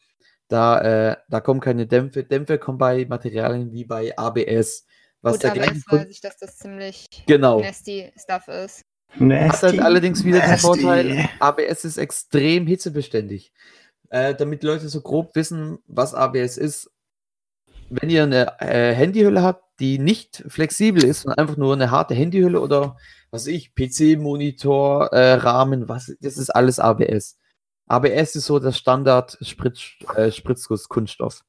Da, äh, da kommen keine Dämpfe. Dämpfe kommen bei Materialien wie bei ABS. Was Gut, der aber jetzt weiß ich, dass das ziemlich Genau. nasty Stuff ist. Hat halt allerdings wieder den Nasty. Vorteil, ABS ist extrem hitzebeständig. Äh, damit die Leute so grob wissen, was ABS ist, wenn ihr eine äh, Handyhülle habt, die nicht flexibel ist, sondern einfach nur eine harte Handyhülle oder was weiß ich, PC-Monitor, äh, Rahmen, was, das ist alles ABS. ABS ist so der Standard Spritz, äh, Spritzguss-Kunststoff.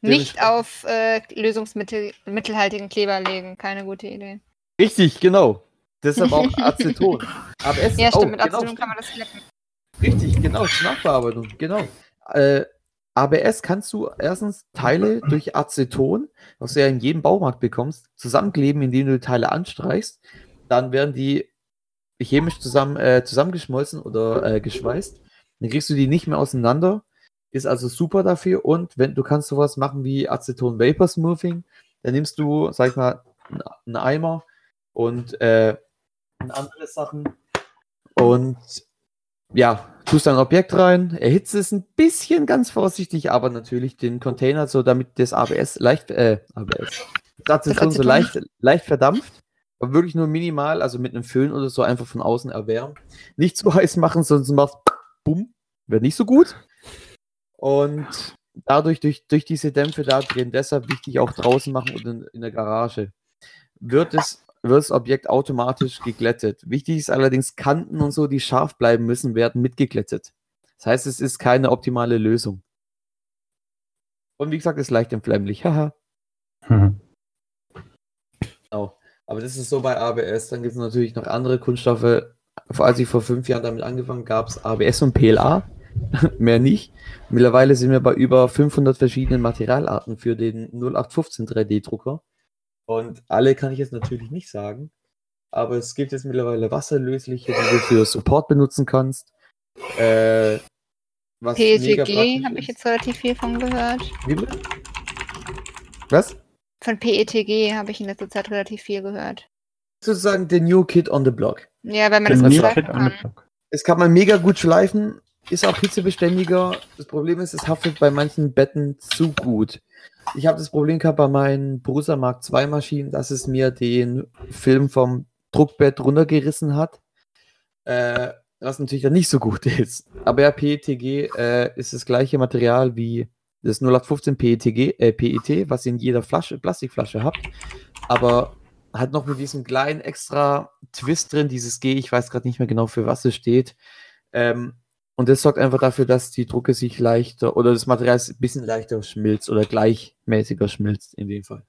Nicht auf äh, lösungsmittelhaltigen Kleber legen, keine gute Idee. Richtig, genau. Deshalb auch Aceton. ABS Ja, oh, stimmt, mit genau, Aceton kann man das schleppen. Richtig, genau, Nachbearbeitung, genau. Äh, ABS kannst du erstens Teile durch Aceton, was du ja in jedem Baumarkt bekommst, zusammenkleben, indem du Teile anstreichst. Dann werden die chemisch zusammen, äh, zusammengeschmolzen oder äh, geschweißt. Dann kriegst du die nicht mehr auseinander. Ist also super dafür. Und wenn du kannst sowas machen wie Aceton Vapor Smoothing, dann nimmst du, sag ich mal, einen- Eimer und äh, andere Sachen und ja, tust ein Objekt rein, erhitzt es ein bisschen ganz vorsichtig, aber natürlich den Container so, damit das ABS leicht, äh, ABS, das Aceton so Aceton. leicht, leicht verdampft, aber wirklich nur minimal, also mit einem Föhn oder so einfach von außen erwärmen. Nicht zu heiß machen, sonst macht bumm, wird nicht so gut. Und dadurch, durch, durch diese Dämpfe da drin, deshalb wichtig auch draußen machen und in, in der Garage, wird es wird das Objekt automatisch geglättet. Wichtig ist allerdings, Kanten und so, die scharf bleiben müssen, werden mitgeglättet. Das heißt, es ist keine optimale Lösung. Und wie gesagt, ist leicht entflammlich. Haha. Mhm. Genau. Aber das ist so bei ABS. Dann gibt es natürlich noch andere Kunststoffe. Als ich vor fünf Jahren damit angefangen gab es ABS und PLA. Mehr nicht. Mittlerweile sind wir bei über 500 verschiedenen Materialarten für den 0815 3D-Drucker. Und alle kann ich jetzt natürlich nicht sagen. Aber es gibt jetzt mittlerweile wasserlösliche, die du für Support benutzen kannst. Äh, was PETG habe ich jetzt relativ viel von gehört. Wie? Was? Von PETG habe ich in letzter Zeit relativ viel gehört. Sozusagen der New Kid on the Block. Ja, weil man Den das New schleifen Kid on the kann. Block. Es kann man mega gut schleifen, ist auch hitzebeständiger. Das Problem ist, es haftet bei manchen Betten zu gut. Ich habe das Problem gehabt bei meinen Prusa Mark II Maschinen, dass es mir den Film vom Druckbett runtergerissen hat. Äh, was natürlich dann nicht so gut ist. Aber ja, PETG äh, ist das gleiche Material wie das 0815 PETG, äh, PET, was ihr in jeder Flasche, Plastikflasche habt. Aber hat noch mit diesem kleinen extra Twist drin, dieses G, ich weiß gerade nicht mehr genau, für was es steht. Ähm, und das sorgt einfach dafür, dass die Drucke sich leichter oder das Material ein bisschen leichter schmilzt oder gleichmäßiger schmilzt in dem Fall.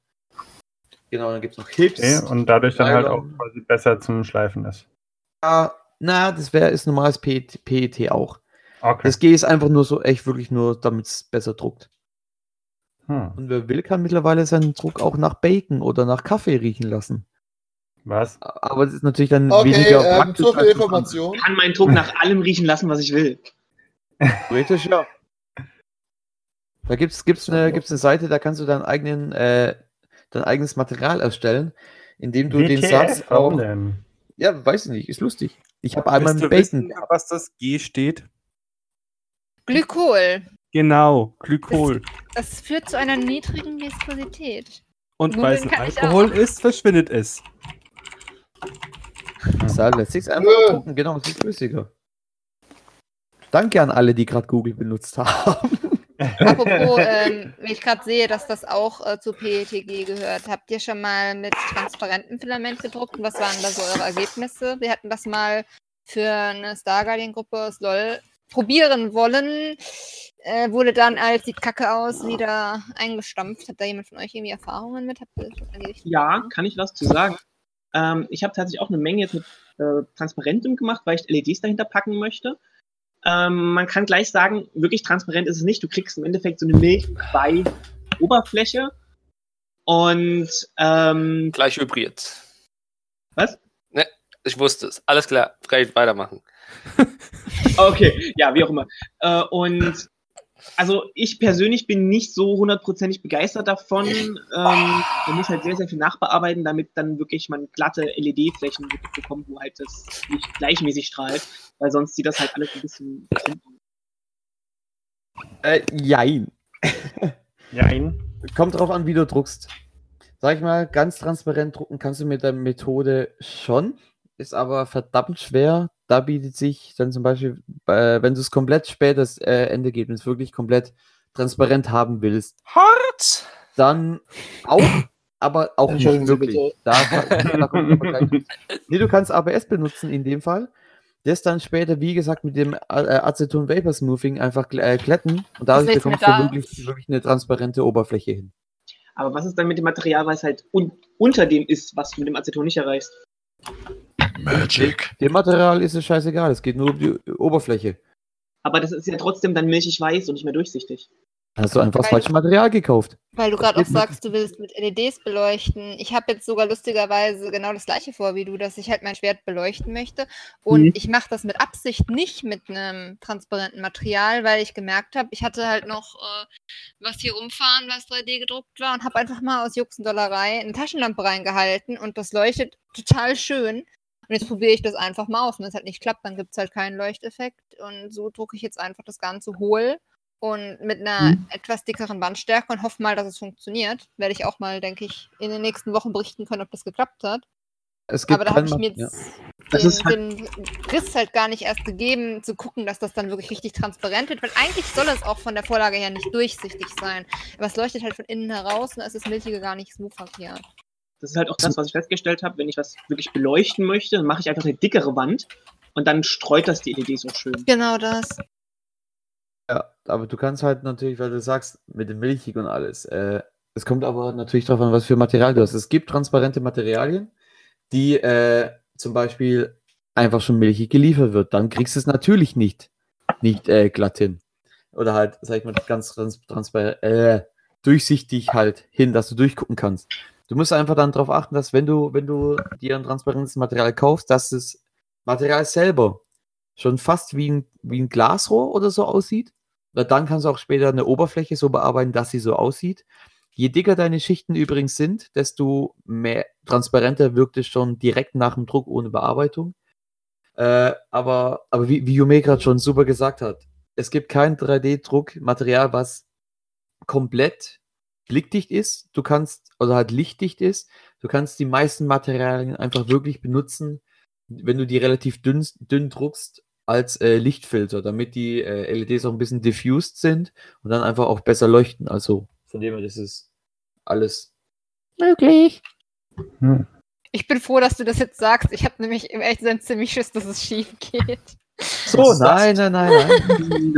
Genau, dann gibt es noch Hips. Okay, und dadurch dann halt auch quasi besser zum Schleifen ist. Ah, na, das wäre ist normales PET, PET auch. Okay. Das G ist einfach nur so echt wirklich nur, damit es besser druckt. Hm. Und wer will, kann mittlerweile seinen Druck auch nach Bacon oder nach Kaffee riechen lassen. Was? Aber das ist natürlich dann Okay, weniger ähm, praktisch. so viel als das Information. Ich kann meinen Druck nach allem riechen lassen, was ich will. Theoretisch, ja. Da gibt es gibt's eine, gibt's eine Seite, da kannst du deinen eigenen, äh, dein eigenes Material erstellen, indem du den WTF, Satz warum auch. denn? Ja, weiß ich nicht, ist lustig. Ich habe einmal du Bacon. wissen, was das G steht? Glykol. Genau, Glykol. Das führt zu einer niedrigen Viskosität. Und weil es ein Alkohol ist, verschwindet es. Lässt sich's einfach Nö. drucken, genau, es ist flüssiger. Danke an alle, die gerade Google benutzt haben. Apropos, ähm, ich gerade sehe, dass das auch äh, zu PETG gehört. Habt ihr schon mal mit transparentem Filament gedruckt? Und was waren da so eure Ergebnisse? Wir hatten das mal für eine Star Guardian-Gruppe aus LOL probieren wollen. Äh, wurde dann als sieht kacke aus wieder eingestampft. Hat da jemand von euch irgendwie Erfahrungen mit? Habt ihr das Ja, kann ich was zu sagen. Ähm, ich habe tatsächlich auch eine Menge jetzt mit äh, Transparentem gemacht, weil ich LEDs dahinter packen möchte. Ähm, man kann gleich sagen, wirklich transparent ist es nicht. Du kriegst im Endeffekt so eine milchfreie Oberfläche. Und ähm, Gleich Hybrid. Was? Ne, ich wusste es. Alles klar, kann ich weitermachen. Okay, ja, wie auch immer. Äh, und also ich persönlich bin nicht so hundertprozentig begeistert davon. Ähm, man muss halt sehr, sehr viel nachbearbeiten, damit dann wirklich man glatte LED-Flächen wirklich bekommt, wo halt das nicht gleichmäßig strahlt, weil sonst sieht das halt alles ein bisschen krumm aus. Äh, jein. Jein. Kommt drauf an, wie du druckst. Sag ich mal, ganz transparent drucken kannst du mit der Methode schon, ist aber verdammt schwer. Da bietet sich dann zum Beispiel, äh, wenn du es komplett spät das äh, Endergebnis wirklich komplett transparent haben willst, Hart! dann auch, aber auch nicht wirklich. Da, da kommt nee, du kannst ABS benutzen in dem Fall. Das dann später, wie gesagt, mit dem äh, Aceton Vapor Smoothing einfach äh, glätten und dadurch bekommst du da wirklich, wirklich eine transparente Oberfläche hin. Aber was ist dann mit dem Material, was halt un unter dem ist, was du mit dem Aceton nicht erreichst? Magic. Dem Material ist es scheißegal, es geht nur um die Oberfläche. Aber das ist ja trotzdem dann milchig weiß und nicht mehr durchsichtig. Hast du einfach das Weil- falsche Material gekauft. Weil du gerade auch sagst, du willst mit LEDs beleuchten. Ich habe jetzt sogar lustigerweise genau das gleiche vor wie du, dass ich halt mein Schwert beleuchten möchte. Und Mhm. ich mache das mit Absicht nicht mit einem transparenten Material, weil ich gemerkt habe, ich hatte halt noch äh, was hier rumfahren, was 3D gedruckt war und habe einfach mal aus Juxendollerei eine Taschenlampe reingehalten und das leuchtet total schön. Und jetzt probiere ich das einfach mal aus. Wenn es halt nicht klappt, dann gibt es halt keinen Leuchteffekt. Und so drucke ich jetzt einfach das Ganze hohl und mit einer Mhm. etwas dickeren Wandstärke und hoffe mal, dass es funktioniert. Werde ich auch mal, denke ich, in den nächsten Wochen berichten können, ob das geklappt hat. Aber da habe ich mir ja. jetzt Das den, ist halt- den Riss halt gar nicht erst gegeben, zu gucken, dass das dann wirklich richtig transparent wird, weil eigentlich soll es auch von der Vorlage her nicht durchsichtig sein. Aber es leuchtet halt von innen heraus und da ist das Milchige gar nicht so verkehrt. Das ist halt auch das, was ich festgestellt habe. Wenn ich was wirklich beleuchten möchte, dann mache ich einfach eine dickere Wand und dann streut das die LED so schön. Genau das. Ja, aber du kannst halt natürlich, weil du sagst, mit dem Milchig und alles. Äh, es kommt aber natürlich darauf an, was für Material du hast. Es gibt transparente Materialien, die äh, zum Beispiel einfach schon milchig geliefert wird. Dann kriegst du es natürlich nicht, nicht äh, glatt hin. Oder halt, sag ich mal, ganz trans transparent, äh, durchsichtig halt hin, dass du durchgucken kannst. Du musst einfach dann darauf achten, dass wenn du, wenn du dir ein transparentes Material kaufst, dass das Material selber schon fast wie ein, wie ein Glasrohr oder so aussieht. Weil dann kannst du auch später eine Oberfläche so bearbeiten, dass sie so aussieht. Je dicker deine Schichten übrigens sind, desto mehr transparenter wirkt es schon direkt nach dem Druck ohne Bearbeitung. Äh, aber, aber wie, wie Jume gerade schon super gesagt hat, es gibt kein 3D-Druckmaterial, was komplett blickdicht ist. Du kannst, oder halt lichtdicht ist. Du kannst die meisten Materialien einfach wirklich benutzen, wenn du die relativ dünn, dünn druckst, als äh, Lichtfilter, damit die äh, LEDs auch ein bisschen diffused sind und dann einfach auch besser leuchten. Also von dem her, das ist alles möglich. Hm. Ich bin froh, dass du das jetzt sagst. Ich habe nämlich im Echtsein ziemlich Schiss, dass es schief geht. So, nein, nein, nein, nein.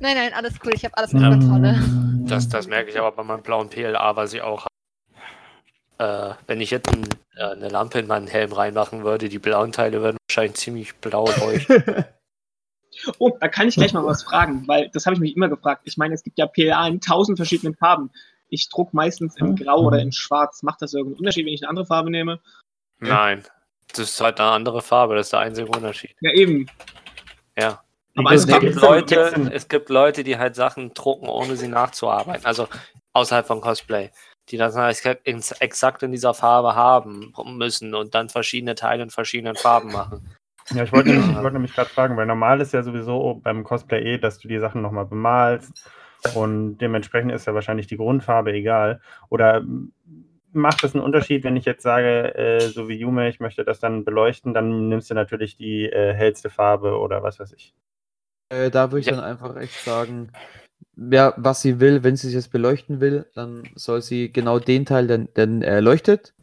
Nein, nein, alles cool. Ich habe alles unter Kontrolle. Das, das merke ich aber bei meinem blauen PLA, was ich auch habe. Äh, wenn ich jetzt ein, äh, eine Lampe in meinen Helm reinmachen würde, die blauen Teile würden wahrscheinlich ziemlich blau leuchten. Oh, da kann ich gleich mal was fragen, weil das habe ich mich immer gefragt. Ich meine, es gibt ja PLA in tausend verschiedenen Farben. Ich druck meistens in Grau oder in Schwarz. Macht das irgendeinen Unterschied, wenn ich eine andere Farbe nehme? Nein, das ist halt eine andere Farbe, das ist der einzige Unterschied. Ja, eben. Ja. Aber es, gibt Leute, es gibt Leute, die halt Sachen drucken, ohne sie nachzuarbeiten. Also außerhalb von Cosplay. Die das halt ex- exakt in dieser Farbe haben müssen und dann verschiedene Teile in verschiedenen Farben machen. Ja, ich wollte nämlich, ich wollte nämlich gerade fragen, weil normal ist ja sowieso beim Cosplay eh, dass du die Sachen nochmal bemalst und dementsprechend ist ja wahrscheinlich die Grundfarbe egal. Oder macht es einen Unterschied, wenn ich jetzt sage, äh, so wie Yume, ich möchte das dann beleuchten, dann nimmst du natürlich die äh, hellste Farbe oder was weiß ich. Äh, da würde ich Ja. dann einfach echt sagen, ja, was sie will, wenn sie es jetzt beleuchten will, dann soll sie genau den Teil, der, der leuchtet,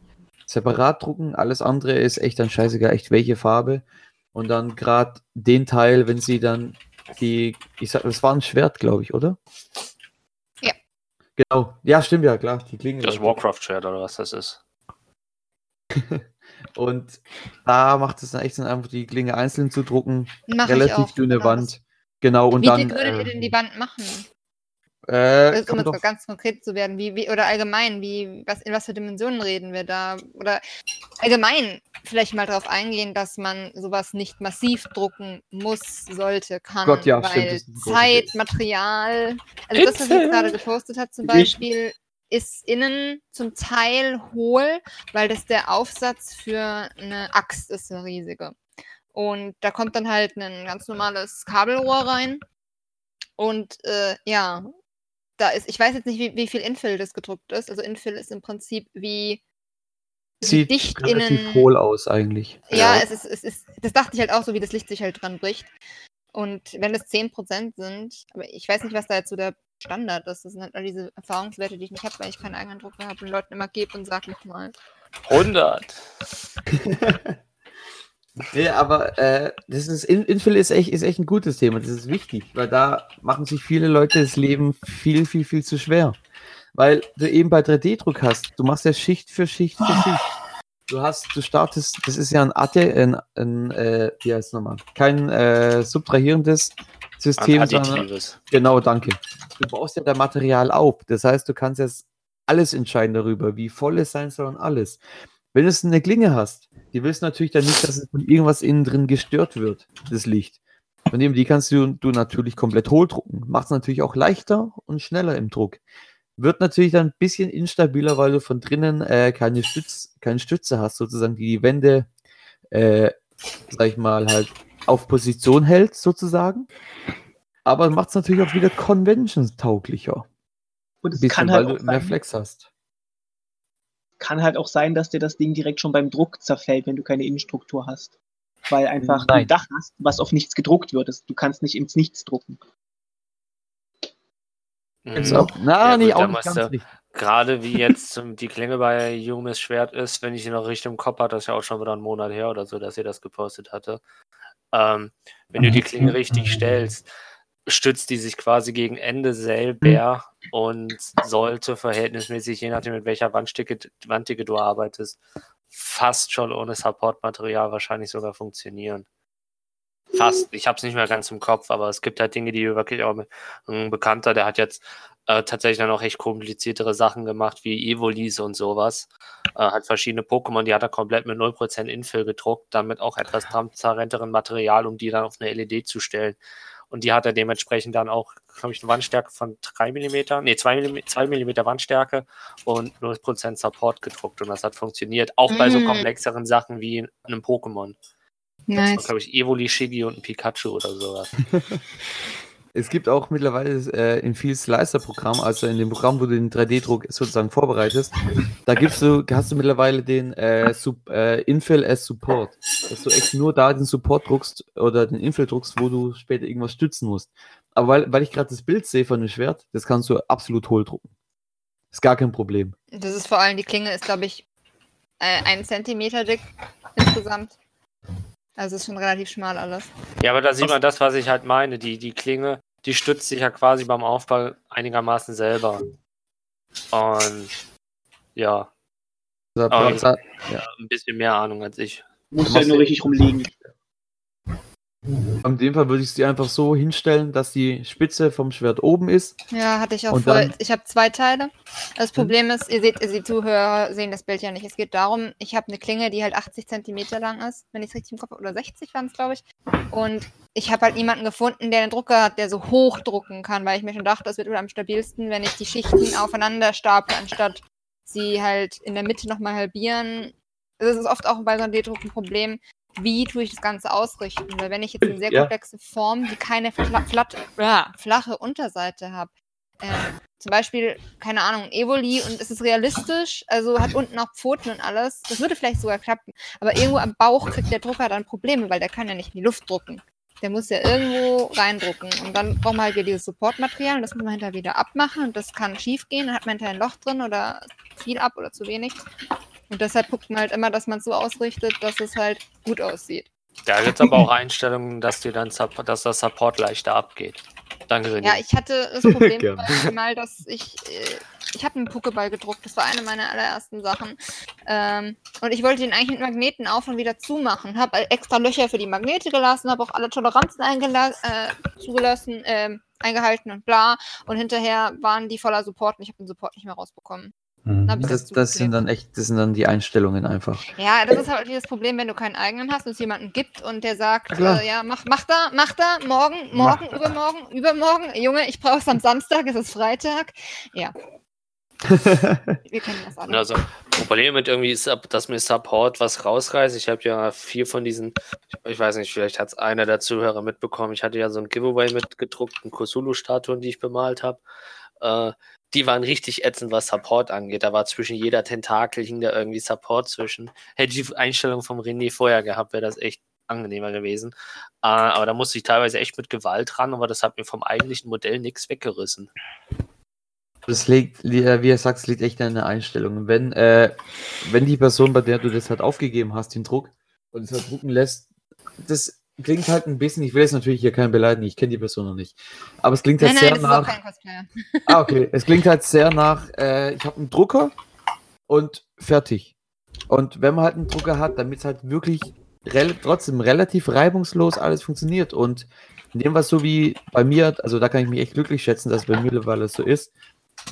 separat drucken. Alles andere ist echt dann scheißegal, echt welche Farbe. Und dann gerade den Teil, wenn sie dann die, ich sag, das war ein Schwert, glaube ich, oder? Genau. Ja, stimmt ja, klar. Die Klinge. Das. Warcraft-Shirt oder was das ist. Und da macht es dann echt Sinn, einfach die Klinge einzeln zu drucken. Mach ich relativ auch, dünne genau Wand. Genau, und Wie dann. dick würdet ihr äh, denn die Wand machen? Äh, um jetzt ganz konkret zu werden, wie, wie, oder allgemein, wie, was, in was für Dimensionen reden wir da? Oder allgemein vielleicht mal darauf eingehen, dass man sowas nicht massiv drucken muss, sollte, kann. Gott, ja, stimmt, weil große Zeit. Material, also das, was ich gerade gepostet hat zum. Beispiel, ist innen zum Teil hohl, weil das der Aufsatz für eine Axt ist, eine riesige. Und da kommt dann halt ein ganz normales Kabelrohr rein. Und äh, ja, da ist, ich weiß jetzt nicht, wie, wie viel Infill das gedruckt ist. Also Infill ist im Prinzip wie, sieht dicht relativ innen. hohl aus eigentlich. Ja, Ja. Es, ist, es ist, das dachte ich halt auch so, wie das Licht sich halt dran bricht. Und wenn es 10% sind, aber ich weiß nicht, was da jetzt so der Standard ist. Das sind halt all diese Erfahrungswerte, die ich nicht habe, weil ich keinen eigenen Drucker habe und Leuten immer gebe und sage nicht mal. 100. Nee, aber äh, das ist, In- Infill ist echt, ist echt ein gutes Thema. Das ist wichtig, weil da machen sich viele Leute das Leben viel, viel, viel zu schwer. Weil du eben bei 3D-Druck hast, du machst ja Schicht für Schicht für Schicht. Du hast, du startest, das ist ja ein Atte, ein, ein äh, wie heißt es nochmal? Kein äh, subtrahierendes System, sondern Additives. Genau, danke. Du baust ja dein Material auf. Das heißt, du kannst jetzt alles entscheiden darüber, wie voll es sein soll und alles. Wenn du eine Klinge hast, die willst natürlich dann nicht, dass es von irgendwas innen drin gestört wird, das Licht. Von dem, die kannst du, du natürlich komplett hohl drucken. Macht es natürlich auch leichter und schneller im Druck. Wird natürlich dann ein bisschen instabiler, weil du von drinnen äh, keine, Stütz, keine Stütze hast, sozusagen, die die Wände, äh, sag ich mal, halt auf Position hält, sozusagen. Aber macht es natürlich auch wieder convention-tauglicher. Und es Bisschen, kann weil halt, du auch mehr sein, Flex hast. Kann halt auch sein, dass dir das Ding direkt schon beim Druck zerfällt, wenn du keine Innenstruktur hast. Weil einfach Nein. ein Dach hast, was auf nichts gedruckt wird. Du kannst nicht ins Nichts drucken. Mhm. auch, na, Ja, nee, auch nicht ganz. Gerade wie jetzt die Klinge bei Yumis Schwert ist, wenn ich sie noch richtig im Kopf hatte, das ist ja auch schon wieder einen Monat her oder so, dass ihr das gepostet hatte. Ähm, wenn du die Klinge richtig stellst, stützt die sich quasi gegen Ende selber und sollte verhältnismäßig, je nachdem mit welcher Wandstücke, Wanddicke du arbeitest, fast schon ohne Supportmaterial wahrscheinlich sogar funktionieren. Fast. Ich habe es nicht mehr ganz im Kopf, aber es gibt halt Dinge, die wirklich auch ein Bekannter, der hat jetzt äh, tatsächlich dann auch echt kompliziertere Sachen gemacht, wie Evolis und sowas. Äh, hat verschiedene Pokémon, die hat er komplett mit 0% Infill gedruckt, dann mit auch etwas transparenteren Material, um die dann auf eine LED zu stellen. Und die hat er dementsprechend dann auch, glaube ich, eine Wandstärke von 3 mm, nee, 2 mm, 2 mm Wandstärke und 0% Support gedruckt. Und das hat funktioniert, auch bei so Mm. komplexeren Sachen wie einem Pokémon. Das war, Nice. glaube ich, Evoli, Shiggy und ein Pikachu oder sowas. Es gibt auch mittlerweile äh, in viel Slicer-Programm, also in dem Programm, wo du den 3D-Druck sozusagen vorbereitest, da gibst du, hast du mittlerweile den äh, Sub, äh, Infill as Support. Dass du echt nur da den Support druckst oder den Infill druckst, wo du später irgendwas stützen musst. Aber weil, weil ich gerade das Bild sehe von dem Schwert, das kannst du absolut hohl drucken. Ist gar kein Problem. Das ist vor allem, die Klinge ist, glaube ich, äh, ein Zentimeter dick insgesamt. Also ist schon relativ schmal alles. Ja, aber da sieht man das, was ich halt meine. Die, die Klinge, die stützt sich ja quasi beim Aufbau einigermaßen selber. Und ja, Aber da, ein bisschen mehr Ahnung als ich. Halt machst nur ja- richtig rumliegen. In dem Fall würde ich sie einfach so hinstellen, dass die Spitze vom Schwert oben ist. Ja, hatte ich auch voll. Ich habe zwei Teile. Das Problem ist, ihr seht, die Zuhörer sehen das Bild ja nicht. Es geht darum, ich habe eine Klinge, die halt 80 Zentimeter lang ist, wenn ich es richtig im Kopf habe, oder 60 waren es, glaube ich. Und ich habe halt niemanden gefunden, der einen Drucker hat, der so hoch drucken kann, weil ich mir schon dachte, das wird wohl am stabilsten, wenn ich die Schichten aufeinander staple, anstatt sie halt in der Mitte nochmal halbieren. Das ist oft auch bei so einem D-Druck ein Problem. Wie tue ich das Ganze ausrichten? Weil wenn ich jetzt eine sehr Ja. komplexe Form, die keine fla flat flache Unterseite habe, ähm, zum Beispiel, keine Ahnung, Evoli und es ist realistisch, also hat unten auch Pfoten und alles. Das würde vielleicht sogar klappen. Aber irgendwo am Bauch kriegt der Drucker dann Probleme, weil der kann ja nicht in die Luft drucken. Der muss ja irgendwo reindrucken. Und dann braucht man halt wieder dieses Supportmaterial und das muss man hinterher wieder abmachen und das kann schief gehen. Dann hat man hinterher ein Loch drin oder viel ab oder zu wenig. Und deshalb guckt man halt immer, dass man es so ausrichtet, dass es halt gut aussieht. Da gibt es aber auch Einstellungen, dass, dir dann, dass das Support leichter abgeht. Danke, René. Ja, ich hatte das Problem mal, dass ich, äh, ich habe einen Pokéball gedruckt. Das war eine meiner allerersten Sachen. Ähm, und ich wollte den eigentlich mit Magneten auf und wieder zumachen. Habe extra Löcher für die Magnete gelassen, habe auch alle Toleranzen eingela- äh, zugelassen, ähm, eingehalten und bla. Und hinterher waren die voller Support und ich habe den Support nicht mehr rausbekommen. Mhm. ich Das, das sind dann echt, das sind dann die Einstellungen einfach. Ja, das ist halt das Problem, wenn du keinen eigenen hast und es jemanden gibt und der sagt, äh, ja, mach, mach da, mach da, morgen, morgen, Mach da. übermorgen, übermorgen. Junge, ich brauche es am Samstag, es ist Freitag. Ja, wir kennen das alle. Also, Problem mit irgendwie ist, ab- dass mir Support was rausreißt. Ich habe ja vier von diesen, ich weiß nicht, vielleicht hat es einer der Zuhörer mitbekommen. Ich hatte ja so ein Giveaway mit gedruckten Kusulu-Statuen, die ich bemalt habe. Äh, die waren richtig ätzend, was Support angeht. Da war zwischen jeder Tentakel hing da irgendwie Support zwischen. Hätte ich die Einstellung vom René vorher gehabt, wäre das echt angenehmer gewesen. Äh, aber da musste ich teilweise echt mit Gewalt ran, aber das hat mir vom eigentlichen Modell nichts weggerissen. Das liegt, li- äh, wie er sagt, es liegt echt an der Einstellung. Wenn, äh, wenn die Person, bei der du das halt aufgegeben hast, den Druck und es halt drucken lässt, das klingt halt ein bisschen, ich will jetzt natürlich hier keinen beleidigen, ich kenne die Person noch nicht. Aber es klingt halt nein, sehr nein, auch nach. Ah, okay. Es klingt halt sehr nach, äh, ich habe einen Drucker und fertig. Und wenn man halt einen Drucker hat, damit es halt wirklich rel trotzdem relativ reibungslos alles funktioniert. Und in dem was so wie bei mir, also da kann ich mich echt glücklich schätzen, dass es bei mir mittlerweile so ist.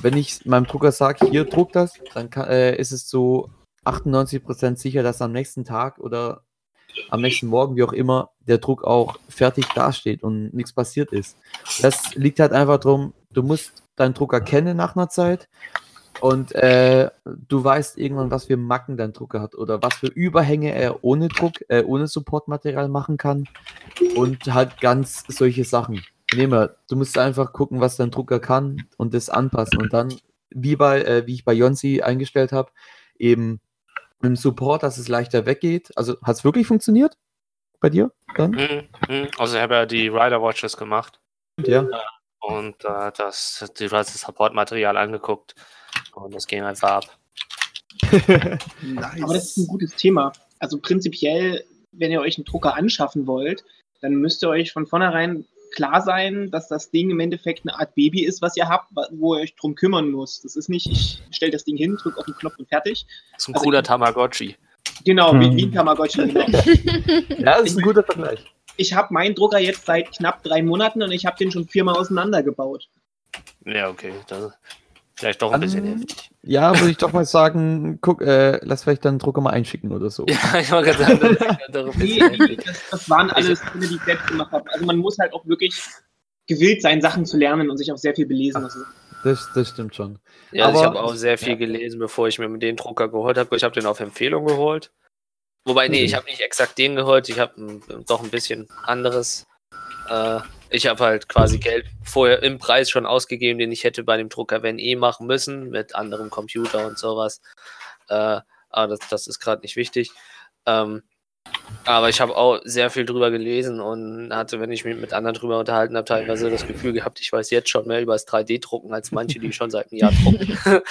Wenn ich meinem Drucker sage, hier druck das, dann kann, äh, ist es so 98% sicher, dass am nächsten Tag oder am nächsten Morgen, wie auch immer, der Druck auch fertig dasteht und nichts passiert ist. Das liegt halt einfach darum, du musst deinen Drucker kennen nach einer Zeit und äh, du weißt irgendwann, was für Macken dein Drucker hat oder was für Überhänge er ohne Druck, äh, ohne Supportmaterial machen kann und halt ganz solche Sachen. Nehmen wir, du musst einfach gucken, was dein Drucker kann und das anpassen und dann, wie bei, äh, wie ich bei Jonsi eingestellt habe, eben mit dem Support, dass es leichter weggeht. Also hat es wirklich funktioniert bei dir dann? Mhm, mhm. Also ich habe ja die Rider Watches gemacht. Ja. und äh, das, die, das Supportmaterial angeguckt und das ging einfach ab. Nice. Aber das ist ein gutes Thema. Also prinzipiell, wenn ihr euch einen Drucker anschaffen wollt, dann müsst ihr euch von vornherein klar sein, dass das Ding im Endeffekt eine Art Baby ist, was ihr habt, wo ihr euch drum kümmern müsst. Das ist nicht, ich stelle das Ding hin, drücke auf den Knopf und fertig. Das ist ein Also cooler ich- Tamagotchi. Genau, Hm. wie, wie ein Tamagotchi. Genau. Ja, das ist ein guter Vergleich. Ich habe meinen Drucker jetzt seit knapp drei Monaten und ich habe den schon viermal auseinandergebaut. Ja, okay. Das, vielleicht doch ein bisschen Ähm, heftig. Ja, würde ich doch mal sagen, guck, äh, lass vielleicht deinen Drucker mal einschicken oder so. Ja, ich wollte gerade sagen, das ist doch ein Nee, das, das waren alles Dinge, die ich selbst gemacht habe. Also man muss halt auch wirklich gewillt sein, Sachen zu lernen und sich auch sehr viel belesen. Also, Das, das stimmt schon. Ja, also ich Aber- habe auch sehr viel ja. gelesen, bevor ich mir den Drucker geholt habe. Ich habe den auf Empfehlung geholt. Wobei, nee, Mhm. ich habe nicht exakt den geholt, ich habe doch ein bisschen anderes. Äh, ich habe halt quasi Geld vorher im Preis schon ausgegeben, den ich hätte bei dem Drucker, wenn eh, machen müssen, mit anderem Computer und sowas. Äh, aber das, das ist gerade nicht wichtig. Ähm, aber ich habe auch sehr viel drüber gelesen und hatte, wenn ich mich mit anderen drüber unterhalten habe, teilweise das Gefühl gehabt, ich weiß jetzt schon mehr über das 3D-Drucken als manche, die schon seit einem Jahr drucken.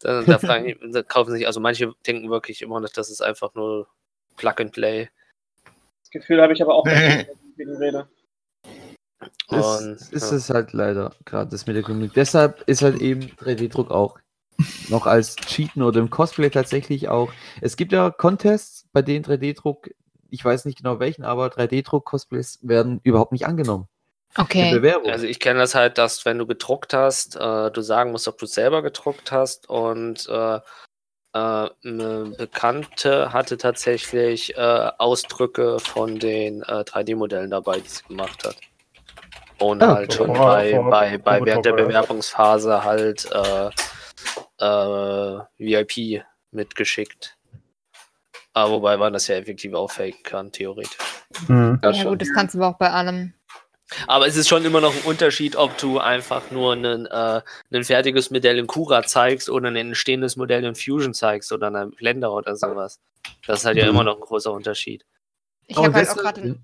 da, da, fragen, da kaufen sich, also manche denken wirklich immer noch, das ist einfach nur Plug and Play. das Gefühl habe ich aber auch, wenn ich mit rede. Das Und, ist ja. es halt leider, gerade das mit der Community. Deshalb ist halt eben 3D-Druck auch noch als Cheaten oder im Cosplay tatsächlich auch. Es gibt ja Contests, bei denen 3D-Druck, ich weiß nicht genau welchen, aber 3D-Druck-Cosplays werden überhaupt nicht angenommen. Okay. Bewerbung. Also ich kenne das halt, dass wenn du gedruckt hast, äh, du sagen musst, ob du selber gedruckt hast und äh, äh, eine Bekannte hatte tatsächlich äh, Ausdrücke von den äh, 3D-Modellen dabei, die sie gemacht hat. Und Ah, halt schon bei, vor- bei, bei während der? Bewerbungsphase halt äh, äh, VIP mitgeschickt. Aber wobei man das ja effektiv auch faken kann, theoretisch. Mhm. Ja gut, das kannst du aber auch bei allem. Aber es ist schon immer noch ein Unterschied, ob du einfach nur ein, äh, ein fertiges Modell in Cura zeigst oder ein entstehendes Modell in Fusion zeigst oder in einem Blender oder sowas. Das ist halt ja Mhm. immer noch ein großer Unterschied. Ich habe halt auch gerade.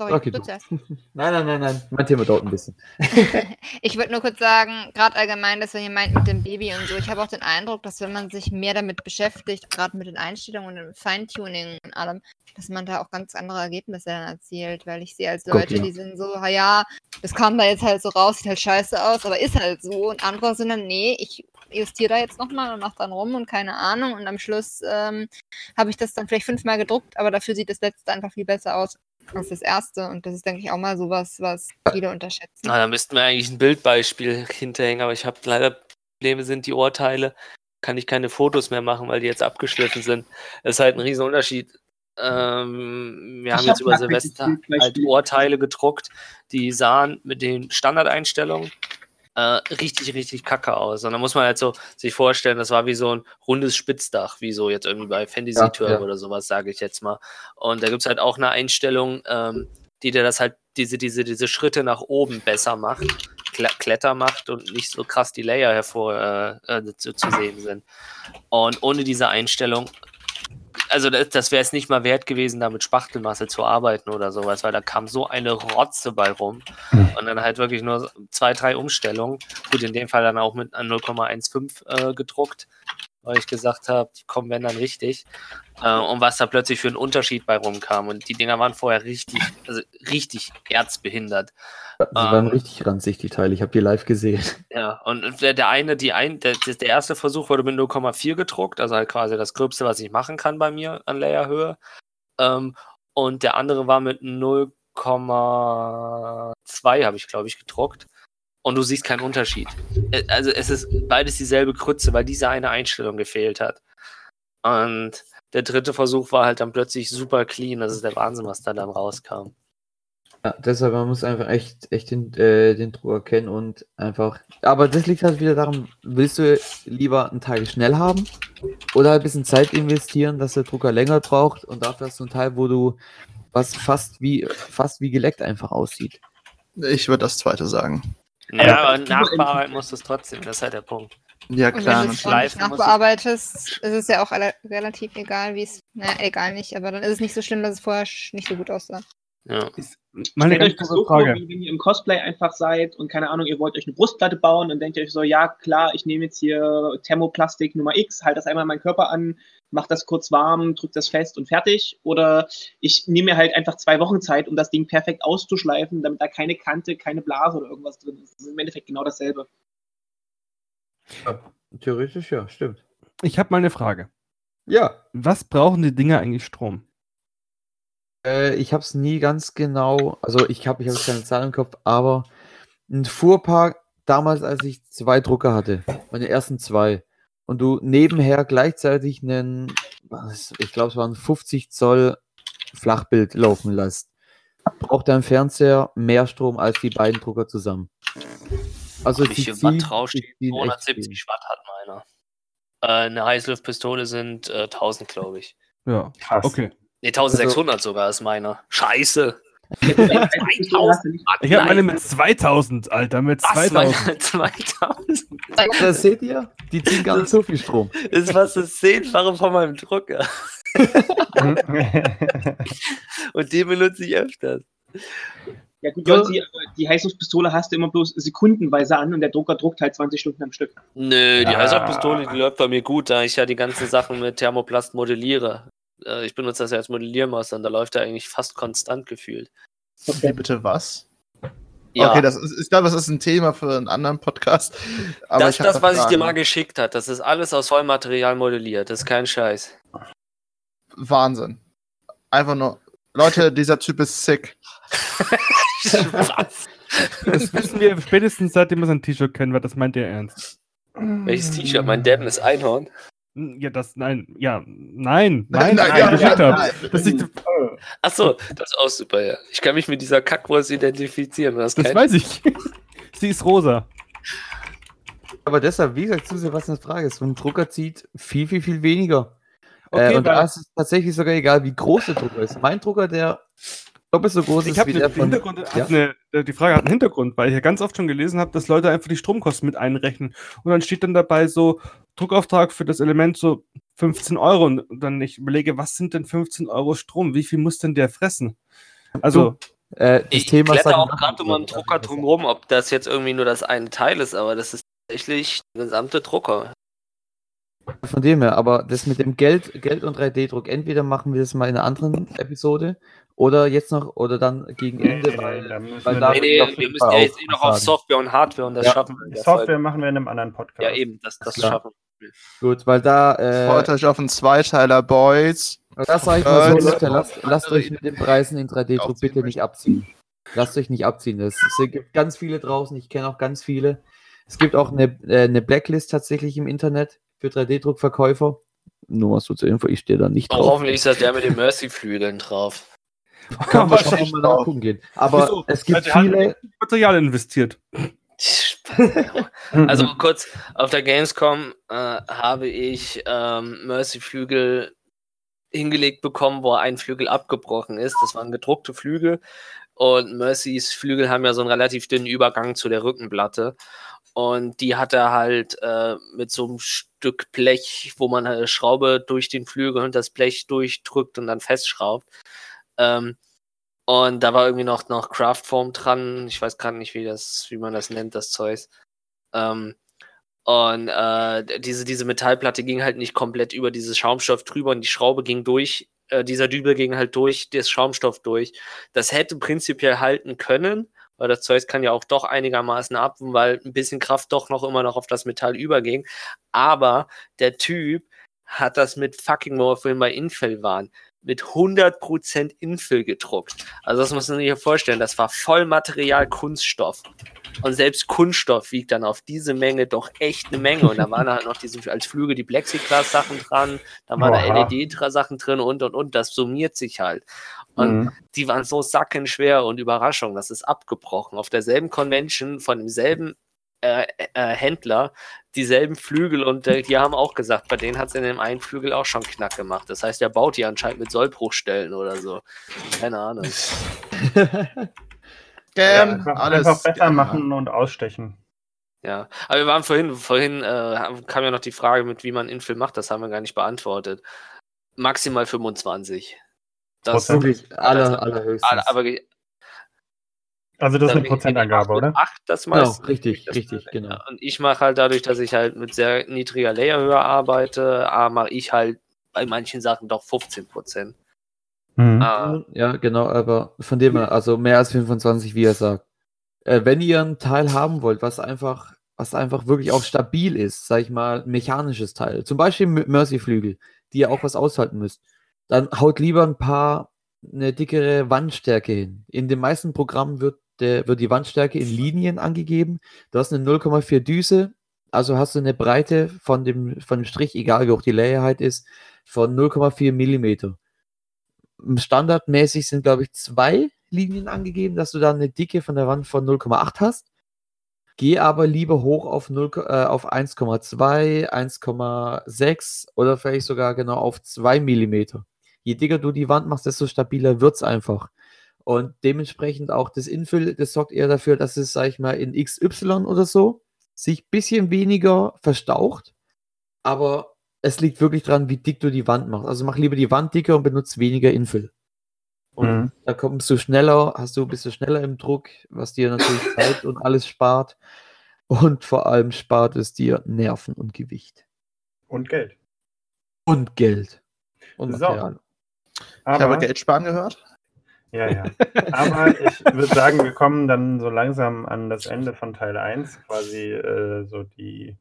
Sorry, Okay, du zuerst. Nein, nein, nein, nein. Mein Thema dauert ein bisschen. Ich würde nur kurz sagen, gerade allgemein, dass wenn ihr meint mit dem Baby und so, ich habe auch den Eindruck, dass wenn man sich mehr damit beschäftigt, gerade mit den Einstellungen und dem Feintuning und allem, dass man da auch ganz andere Ergebnisse dann erzielt, weil ich sehe als Guck, Leute, ja. die sind so, "Ha ja, das kam da jetzt halt so raus, sieht halt scheiße aus, aber ist halt so. Und andere sind dann, nee, ich justiere da jetzt nochmal und mache dann rum und keine Ahnung. Und am Schluss ähm, habe ich das dann vielleicht fünfmal gedruckt, aber dafür sieht das letzte einfach viel besser aus. Als das erste. Und das ist, denke ich, auch mal sowas, was viele unterschätzen. Ah, da müssten wir eigentlich ein Bildbeispiel hinterhängen, aber ich habe leider Probleme sind die Ohrteile. Kann ich keine Fotos mehr machen, weil die jetzt abgeschliffen sind. Das ist halt ein Riesenunterschied. Ähm, wir Ich haben hab jetzt über tatsächlich Silvester halt Ohrteile gedruckt, die sahen mit den Standardeinstellungen äh, richtig, richtig kacke aus. Und da muss man halt so sich vorstellen, das war wie so ein rundes Spitzdach, wie so jetzt irgendwie bei Fantasy Ja, Turm ja. oder sowas, sage ich jetzt mal. Und da gibt es halt auch eine Einstellung, ähm, die dir das halt, diese, diese, diese Schritte nach oben besser macht, kle Kletter macht und nicht so krass die Layer hervor äh, äh, zu, zu sehen sind. Und ohne diese Einstellung, also das, das wäre es nicht mal wert gewesen, da mit Spachtelmasse zu arbeiten oder sowas, weil da kam so eine Rotze bei rum. Und dann halt wirklich nur zwei, drei Umstellungen. Gut, in dem Fall dann auch mit 0,15 äh, gedruckt, weil ich gesagt habe, die kommen wenn dann richtig. Äh, und was da plötzlich für ein Unterschied bei rumkam. Und die Dinger waren vorher richtig, also richtig erzbehindert. Die waren Ähm. richtig ranzig, die Teile. Ich habe die live gesehen. Ja, und der, der eine, die ein, der, der erste Versuch wurde mit 0,4 gedruckt, also halt quasi das Gröbste, was ich machen kann bei mir an Layerhöhe. Ähm, und der andere war mit 0,2 habe ich, glaube ich, gedruckt. Und du siehst keinen Unterschied. Äh, Also es ist beides dieselbe Krütze, weil diese eine Einstellung gefehlt hat. Und der dritte Versuch war halt dann plötzlich super clean. Das ist der Wahnsinn, was da dann rauskam. Ja, deshalb, man muss einfach echt, echt den, äh, den Drucker kennen und einfach. Aber das liegt halt wieder daran, willst du lieber einen Teil schnell haben oder ein bisschen Zeit investieren, dass der Drucker länger braucht und dafür hast du einen Teil, wo du was fast wie fast wie geleckt einfach aussieht. Ich würde das zweite sagen. Ja, aber nachbearbeiten musst du es trotzdem. Das ist halt der Punkt. Ja, Und klar. wenn du es ich- nachbearbeitest, ist es ja auch relativ egal, wie es. Naja, egal nicht, aber dann ist es nicht so schlimm, dass es vorher nicht so gut aussah. Ja. Meine Stellt euch das so vor, Frage. wie wenn ihr im Cosplay einfach seid und keine Ahnung, ihr wollt euch eine Brustplatte bauen und denkt ihr euch so, ja klar, ich nehme jetzt hier Thermoplastik Nummer X, halt das einmal meinen Körper an, mach das kurz warm, drück das fest und fertig. Oder ich nehme mir halt einfach zwei Wochen Zeit, um das Ding perfekt auszuschleifen, damit da keine Kante, keine Blase oder irgendwas drin ist. Das ist im Endeffekt genau dasselbe. Theoretisch ja, stimmt. Ich habe mal eine Frage. Ja. Was brauchen die Dinger eigentlich Strom? Äh, ich habe es nie ganz genau, also ich habe ich hab jetzt keine Zahl im Kopf, aber ein Fuhrpark damals, als ich zwei Drucker hatte, meine ersten zwei, und du nebenher gleichzeitig einen, was, ich glaube es waren 50 Zoll Flachbild laufen lässt, braucht dein Fernseher mehr Strom als die beiden Drucker zusammen. Also sie ziehen echt 270 Watt hat meiner. Äh, eine Heißluftpistole sind äh, 1000, glaube ich. Ja, Krass. okay. Ne, 1600 sogar ist meiner. Scheiße. Ich habe Nein. eine mit 2000, Alter, mit Was, 2000. meine 2000? Das seht ihr? Die ziehen gar nicht so viel Strom. Das ist fast das Zehnfache von meinem Drucker. Und den benutze ich öfters. Ja gut, Jonsi, aber die Heißluftpistole hast du immer bloß sekundenweise an und der Drucker druckt halt 20 Stunden am Stück. Nö, die Ja. Heißluftpistole, die läuft bei mir gut, da ich ja die ganzen Sachen mit Thermoplast modelliere. Äh, Ich benutze das ja als Modelliermaster und da läuft er eigentlich fast konstant gefühlt. Wie bitte was? Ja, Okay, das ist, ich glaube, das ist ein Thema für einen anderen Podcast. Aber das ist das, da was ich dir mal geschickt habe. Das ist alles aus Vollmaterial modelliert. Das ist kein Scheiß. Wahnsinn. Einfach nur. Leute, dieser Typ ist sick. Was? Das wissen wir spätestens seitdem wir sein T-Shirt kennen, weil das meint er ernst. Welches T-Shirt? Mein Deppen ist Einhorn. Ja, das, nein, ja, nein, nein, Nein, das ja, ja, nein. Das, ich, Achso, das ist auch super, ja. Ich kann mich mit dieser Kackwurst identifizieren. Das, das kein... weiß ich. Sie ist rosa. Aber deshalb, wie gesagt, zu Sebastians Frage, so ein Drucker zieht viel, viel, viel weniger. Okay, äh, und da ist es tatsächlich sogar egal, wie groß der Drucker ist. Mein Drucker, der doppelt so groß Ich ist habe wie eine, der die, von... Hintergrund, hat Ja? eine, äh, die Frage hat einen Hintergrund, weil ich ja ganz oft schon gelesen habe, dass Leute einfach die Stromkosten mit einrechnen. Und dann steht dann dabei so Druckauftrag für das Element so 15 Euro. Und dann ich überlege, was sind denn 15 Euro Strom? Wie viel muss denn der fressen? Also, Äh, das Ich Thema kletter sagen auch gerade um einen Drucker drumherum, ob das jetzt irgendwie nur das eine Teil ist, aber das ist tatsächlich der gesamte Drucker. Von dem her, aber das mit dem Geld, Geld und 3D-Druck, entweder machen wir das mal in einer anderen Episode oder jetzt noch oder dann gegen Ende, weil da müssen weil wir da- Nee, nee, wir müssen ja jetzt eh noch auf. Software und Hardware und das Ja, schaffen wir. Software Folge. machen wir in einem anderen Podcast. Ja, eben, das, das Klar. schaffen wir. gut, weil da äh, Freut euch auf einen Zweiteiler, Boys. Das sag ich mal so, Leute, lasst, lasst euch mit den Preisen in 3D-Druck aufziehen bitte nicht abziehen. Lasst euch nicht abziehen. Es, es gibt ganz viele draußen, ich kenne auch ganz viele. Es gibt auch eine, äh, eine Blacklist tatsächlich im Internet für 3D-Druckverkäufer. Nur mal so zur Info, ich stehe da nicht drauf. hoffentlich ist das der mit den Mercy-Flügeln drauf. Kann man schon Wahrscheinlich mal nachgucken gehen. Aber Wieso? es gibt Also, hat viele. Material investiert. Also kurz, auf der Gamescom äh, habe ich ähm, Mercy-Flügel hingelegt bekommen, wo ein Flügel abgebrochen ist. Das waren gedruckte Flügel und Mercys Flügel haben ja so einen relativ dünnen Übergang zu der Rückenplatte. Und die hat er halt äh, mit so einem Stück Blech, wo man eine Schraube durch den Flügel und das Blech durchdrückt und dann festschraubt. Ähm, und da war irgendwie noch, noch Craftform dran. Ich weiß gerade nicht, wie, das, wie man das nennt, das Zeug. Ähm, und äh, diese, diese Metallplatte ging halt nicht komplett über dieses Schaumstoff drüber und die Schraube ging durch, äh, dieser Dübel ging halt durch das Schaumstoff durch. Das hätte prinzipiell halten können, weil das Zeug kann ja auch doch einigermaßen ab, weil ein bisschen Kraft doch noch immer noch auf das Metall überging. Aber der Typ hat das mit fucking, vorhin bei Infill waren, mit 100% Infill gedruckt. Also das muss man sich vorstellen, das war Vollmaterial Kunststoff. Und selbst Kunststoff wiegt dann auf diese Menge doch echt eine Menge. Und da waren halt noch diese als Flüge die Plexiglas-Sachen dran, da waren da Oha. LED-Sachen drin und und und. Das summiert sich halt. Und Mhm. die waren so sackenschwer und Überraschung, das ist abgebrochen. Auf derselben Convention von demselben äh, äh, Händler, dieselben Flügel und äh, die haben auch gesagt, bei denen hat es in dem einen Flügel auch schon knack gemacht. Das heißt, der baut die anscheinend mit Sollbruchstellen oder so. Keine Ahnung. Scam, einfach, alles. einfach besser Scam. machen und ausstechen. Ja, aber wir waren vorhin, vorhin äh, kam ja noch die Frage mit, wie man Infill macht, das haben wir gar nicht beantwortet. Maximal 25. Das, Prozent. Wirklich aller, allerhöchstens. aber Also das ist eine Prozentangabe, oder? Acht das Genau, meiste. richtig, Das- richtig, genau. Ja, Und ich mache halt dadurch, dass ich halt mit sehr niedriger Layerhöhe arbeite, A, mache ich halt bei manchen Sachen doch 15 Prozent. Mhm. Ah, Ja, genau, aber von dem her, also mehr als 25, wie er sagt. Äh, wenn ihr ein Teil haben wollt, was einfach, was einfach wirklich auch stabil ist, sag ich mal, ein mechanisches Teil, zum Beispiel mit Mercy-Flügel, die ihr auch was aushalten müsst, dann haut lieber ein paar eine dickere Wandstärke hin. In den meisten Programmen wird, der, wird die Wandstärke in Linien angegeben. Du hast eine 0,4 Düse, also hast du eine Breite von dem, von dem Strich, egal wie hoch die Layerheit ist, von 0,4 Millimeter standardmäßig sind, glaube ich, zwei Linien angegeben, dass du dann eine Dicke von der Wand von 0,8 hast. Geh aber lieber hoch auf, 0, äh, auf 1,2, 1,6 oder vielleicht sogar genau auf 2 Millimeter. Je dicker du die Wand machst, desto stabiler wird es einfach. Und dementsprechend auch das Infill, das sorgt eher dafür, dass es, sag ich mal, in XY oder so sich ein bisschen weniger verstaucht. Aber es liegt wirklich dran, wie dick du die Wand machst. Also mach lieber die Wand dicker und benutze weniger Infill. Und Mhm. da kommst du schneller, hast du, bist du schneller im Druck, was dir natürlich Zeit und alles spart. Und vor allem spart es dir Nerven und Gewicht. Und Geld. Und Geld. Und So. Material. Ich habe Geld sparen gehört. Ja, ja. Aber ich würde sagen, wir kommen dann so langsam an das Ende von Teil 1. Quasi äh, so die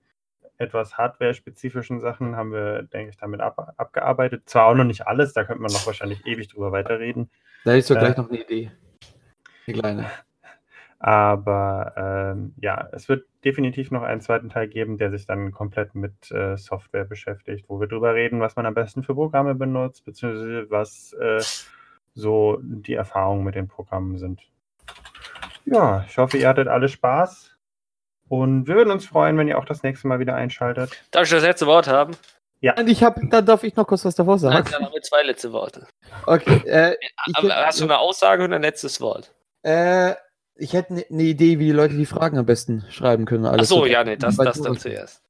etwas hardware-spezifischen Sachen haben wir, denke ich, damit ab, abgearbeitet. Zwar auch noch nicht alles, da könnte man noch wahrscheinlich ewig drüber weiterreden. Da ich so Äh. gleich noch eine Idee. Eine kleine. Aber ähm, ja, es wird definitiv noch einen zweiten Teil geben, der sich dann komplett mit äh, Software beschäftigt, wo wir drüber reden, was man am besten für Programme benutzt, beziehungsweise was äh, so die Erfahrungen mit den Programmen sind. Ja, ich hoffe, ihr hattet alle Spaß. Und wir würden uns freuen, wenn ihr auch das nächste Mal wieder einschaltet. Darf ich das letzte Wort haben? Und ich habe, dann darf ich noch kurz was davor Nein, sagen. dann haben wir zwei letzte Worte. Okay, äh, ich, Aber hast du eine Aussage und ein letztes Wort? äh, ich hätte eine ne Idee, wie die Leute die Fragen am besten schreiben können. Ach alles so, so. ja, nee, das, das dann zuerst.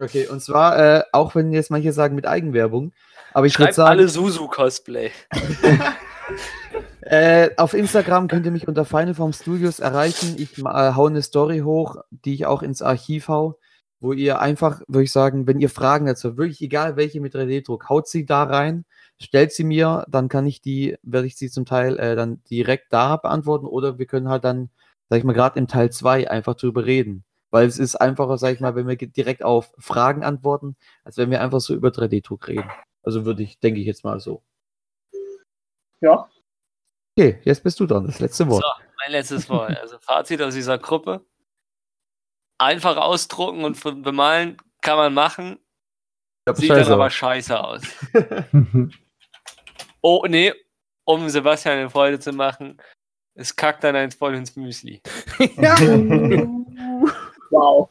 Okay, und zwar, äh, auch wenn jetzt manche sagen mit Eigenwerbung, aber ich würde sagen, alle Susu-Cosplay. Äh, auf Instagram könnt ihr mich unter Final Form Studios erreichen. Ich äh, hau eine Story hoch, die ich auch ins Archiv hau, wo ihr einfach, würde ich sagen, wenn ihr Fragen dazu, wirklich egal welche mit 3D-Druck, haut sie da rein, stellt sie mir, dann kann ich die, werde ich sie zum Teil äh, dann direkt da beantworten oder wir können halt dann, sag ich mal, gerade im Teil 2 einfach drüber reden. Weil es ist einfacher, sag ich mal, wenn wir direkt auf Fragen antworten, als wenn wir einfach so über 3D-Druck reden. Also würde ich, denke ich jetzt mal so. Ja. Okay, jetzt bist du dran, das letzte Wort. So, mein letztes Wort. Also Fazit aus dieser Gruppe. Einfach ausdrucken und bemalen kann man machen, sieht dann aber scheiße aus. Oh, nee, um Sebastian eine Freude zu machen, es kackt dann eins voll ins Müsli. Wow.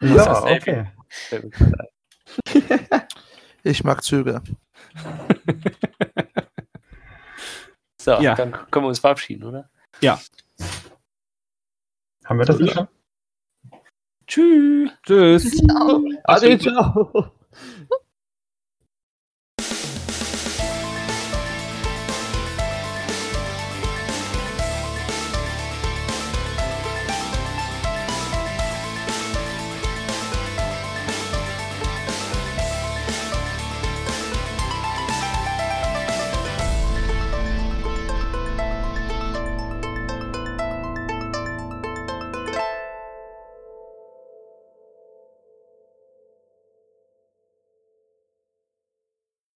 ja, das Selfie- okay. Ich mag Züge. So, Ja. dann können wir uns verabschieden, oder? Haben wir das Ja. schon? Tschüss. Tschüss. Ciao. Ade, ciao.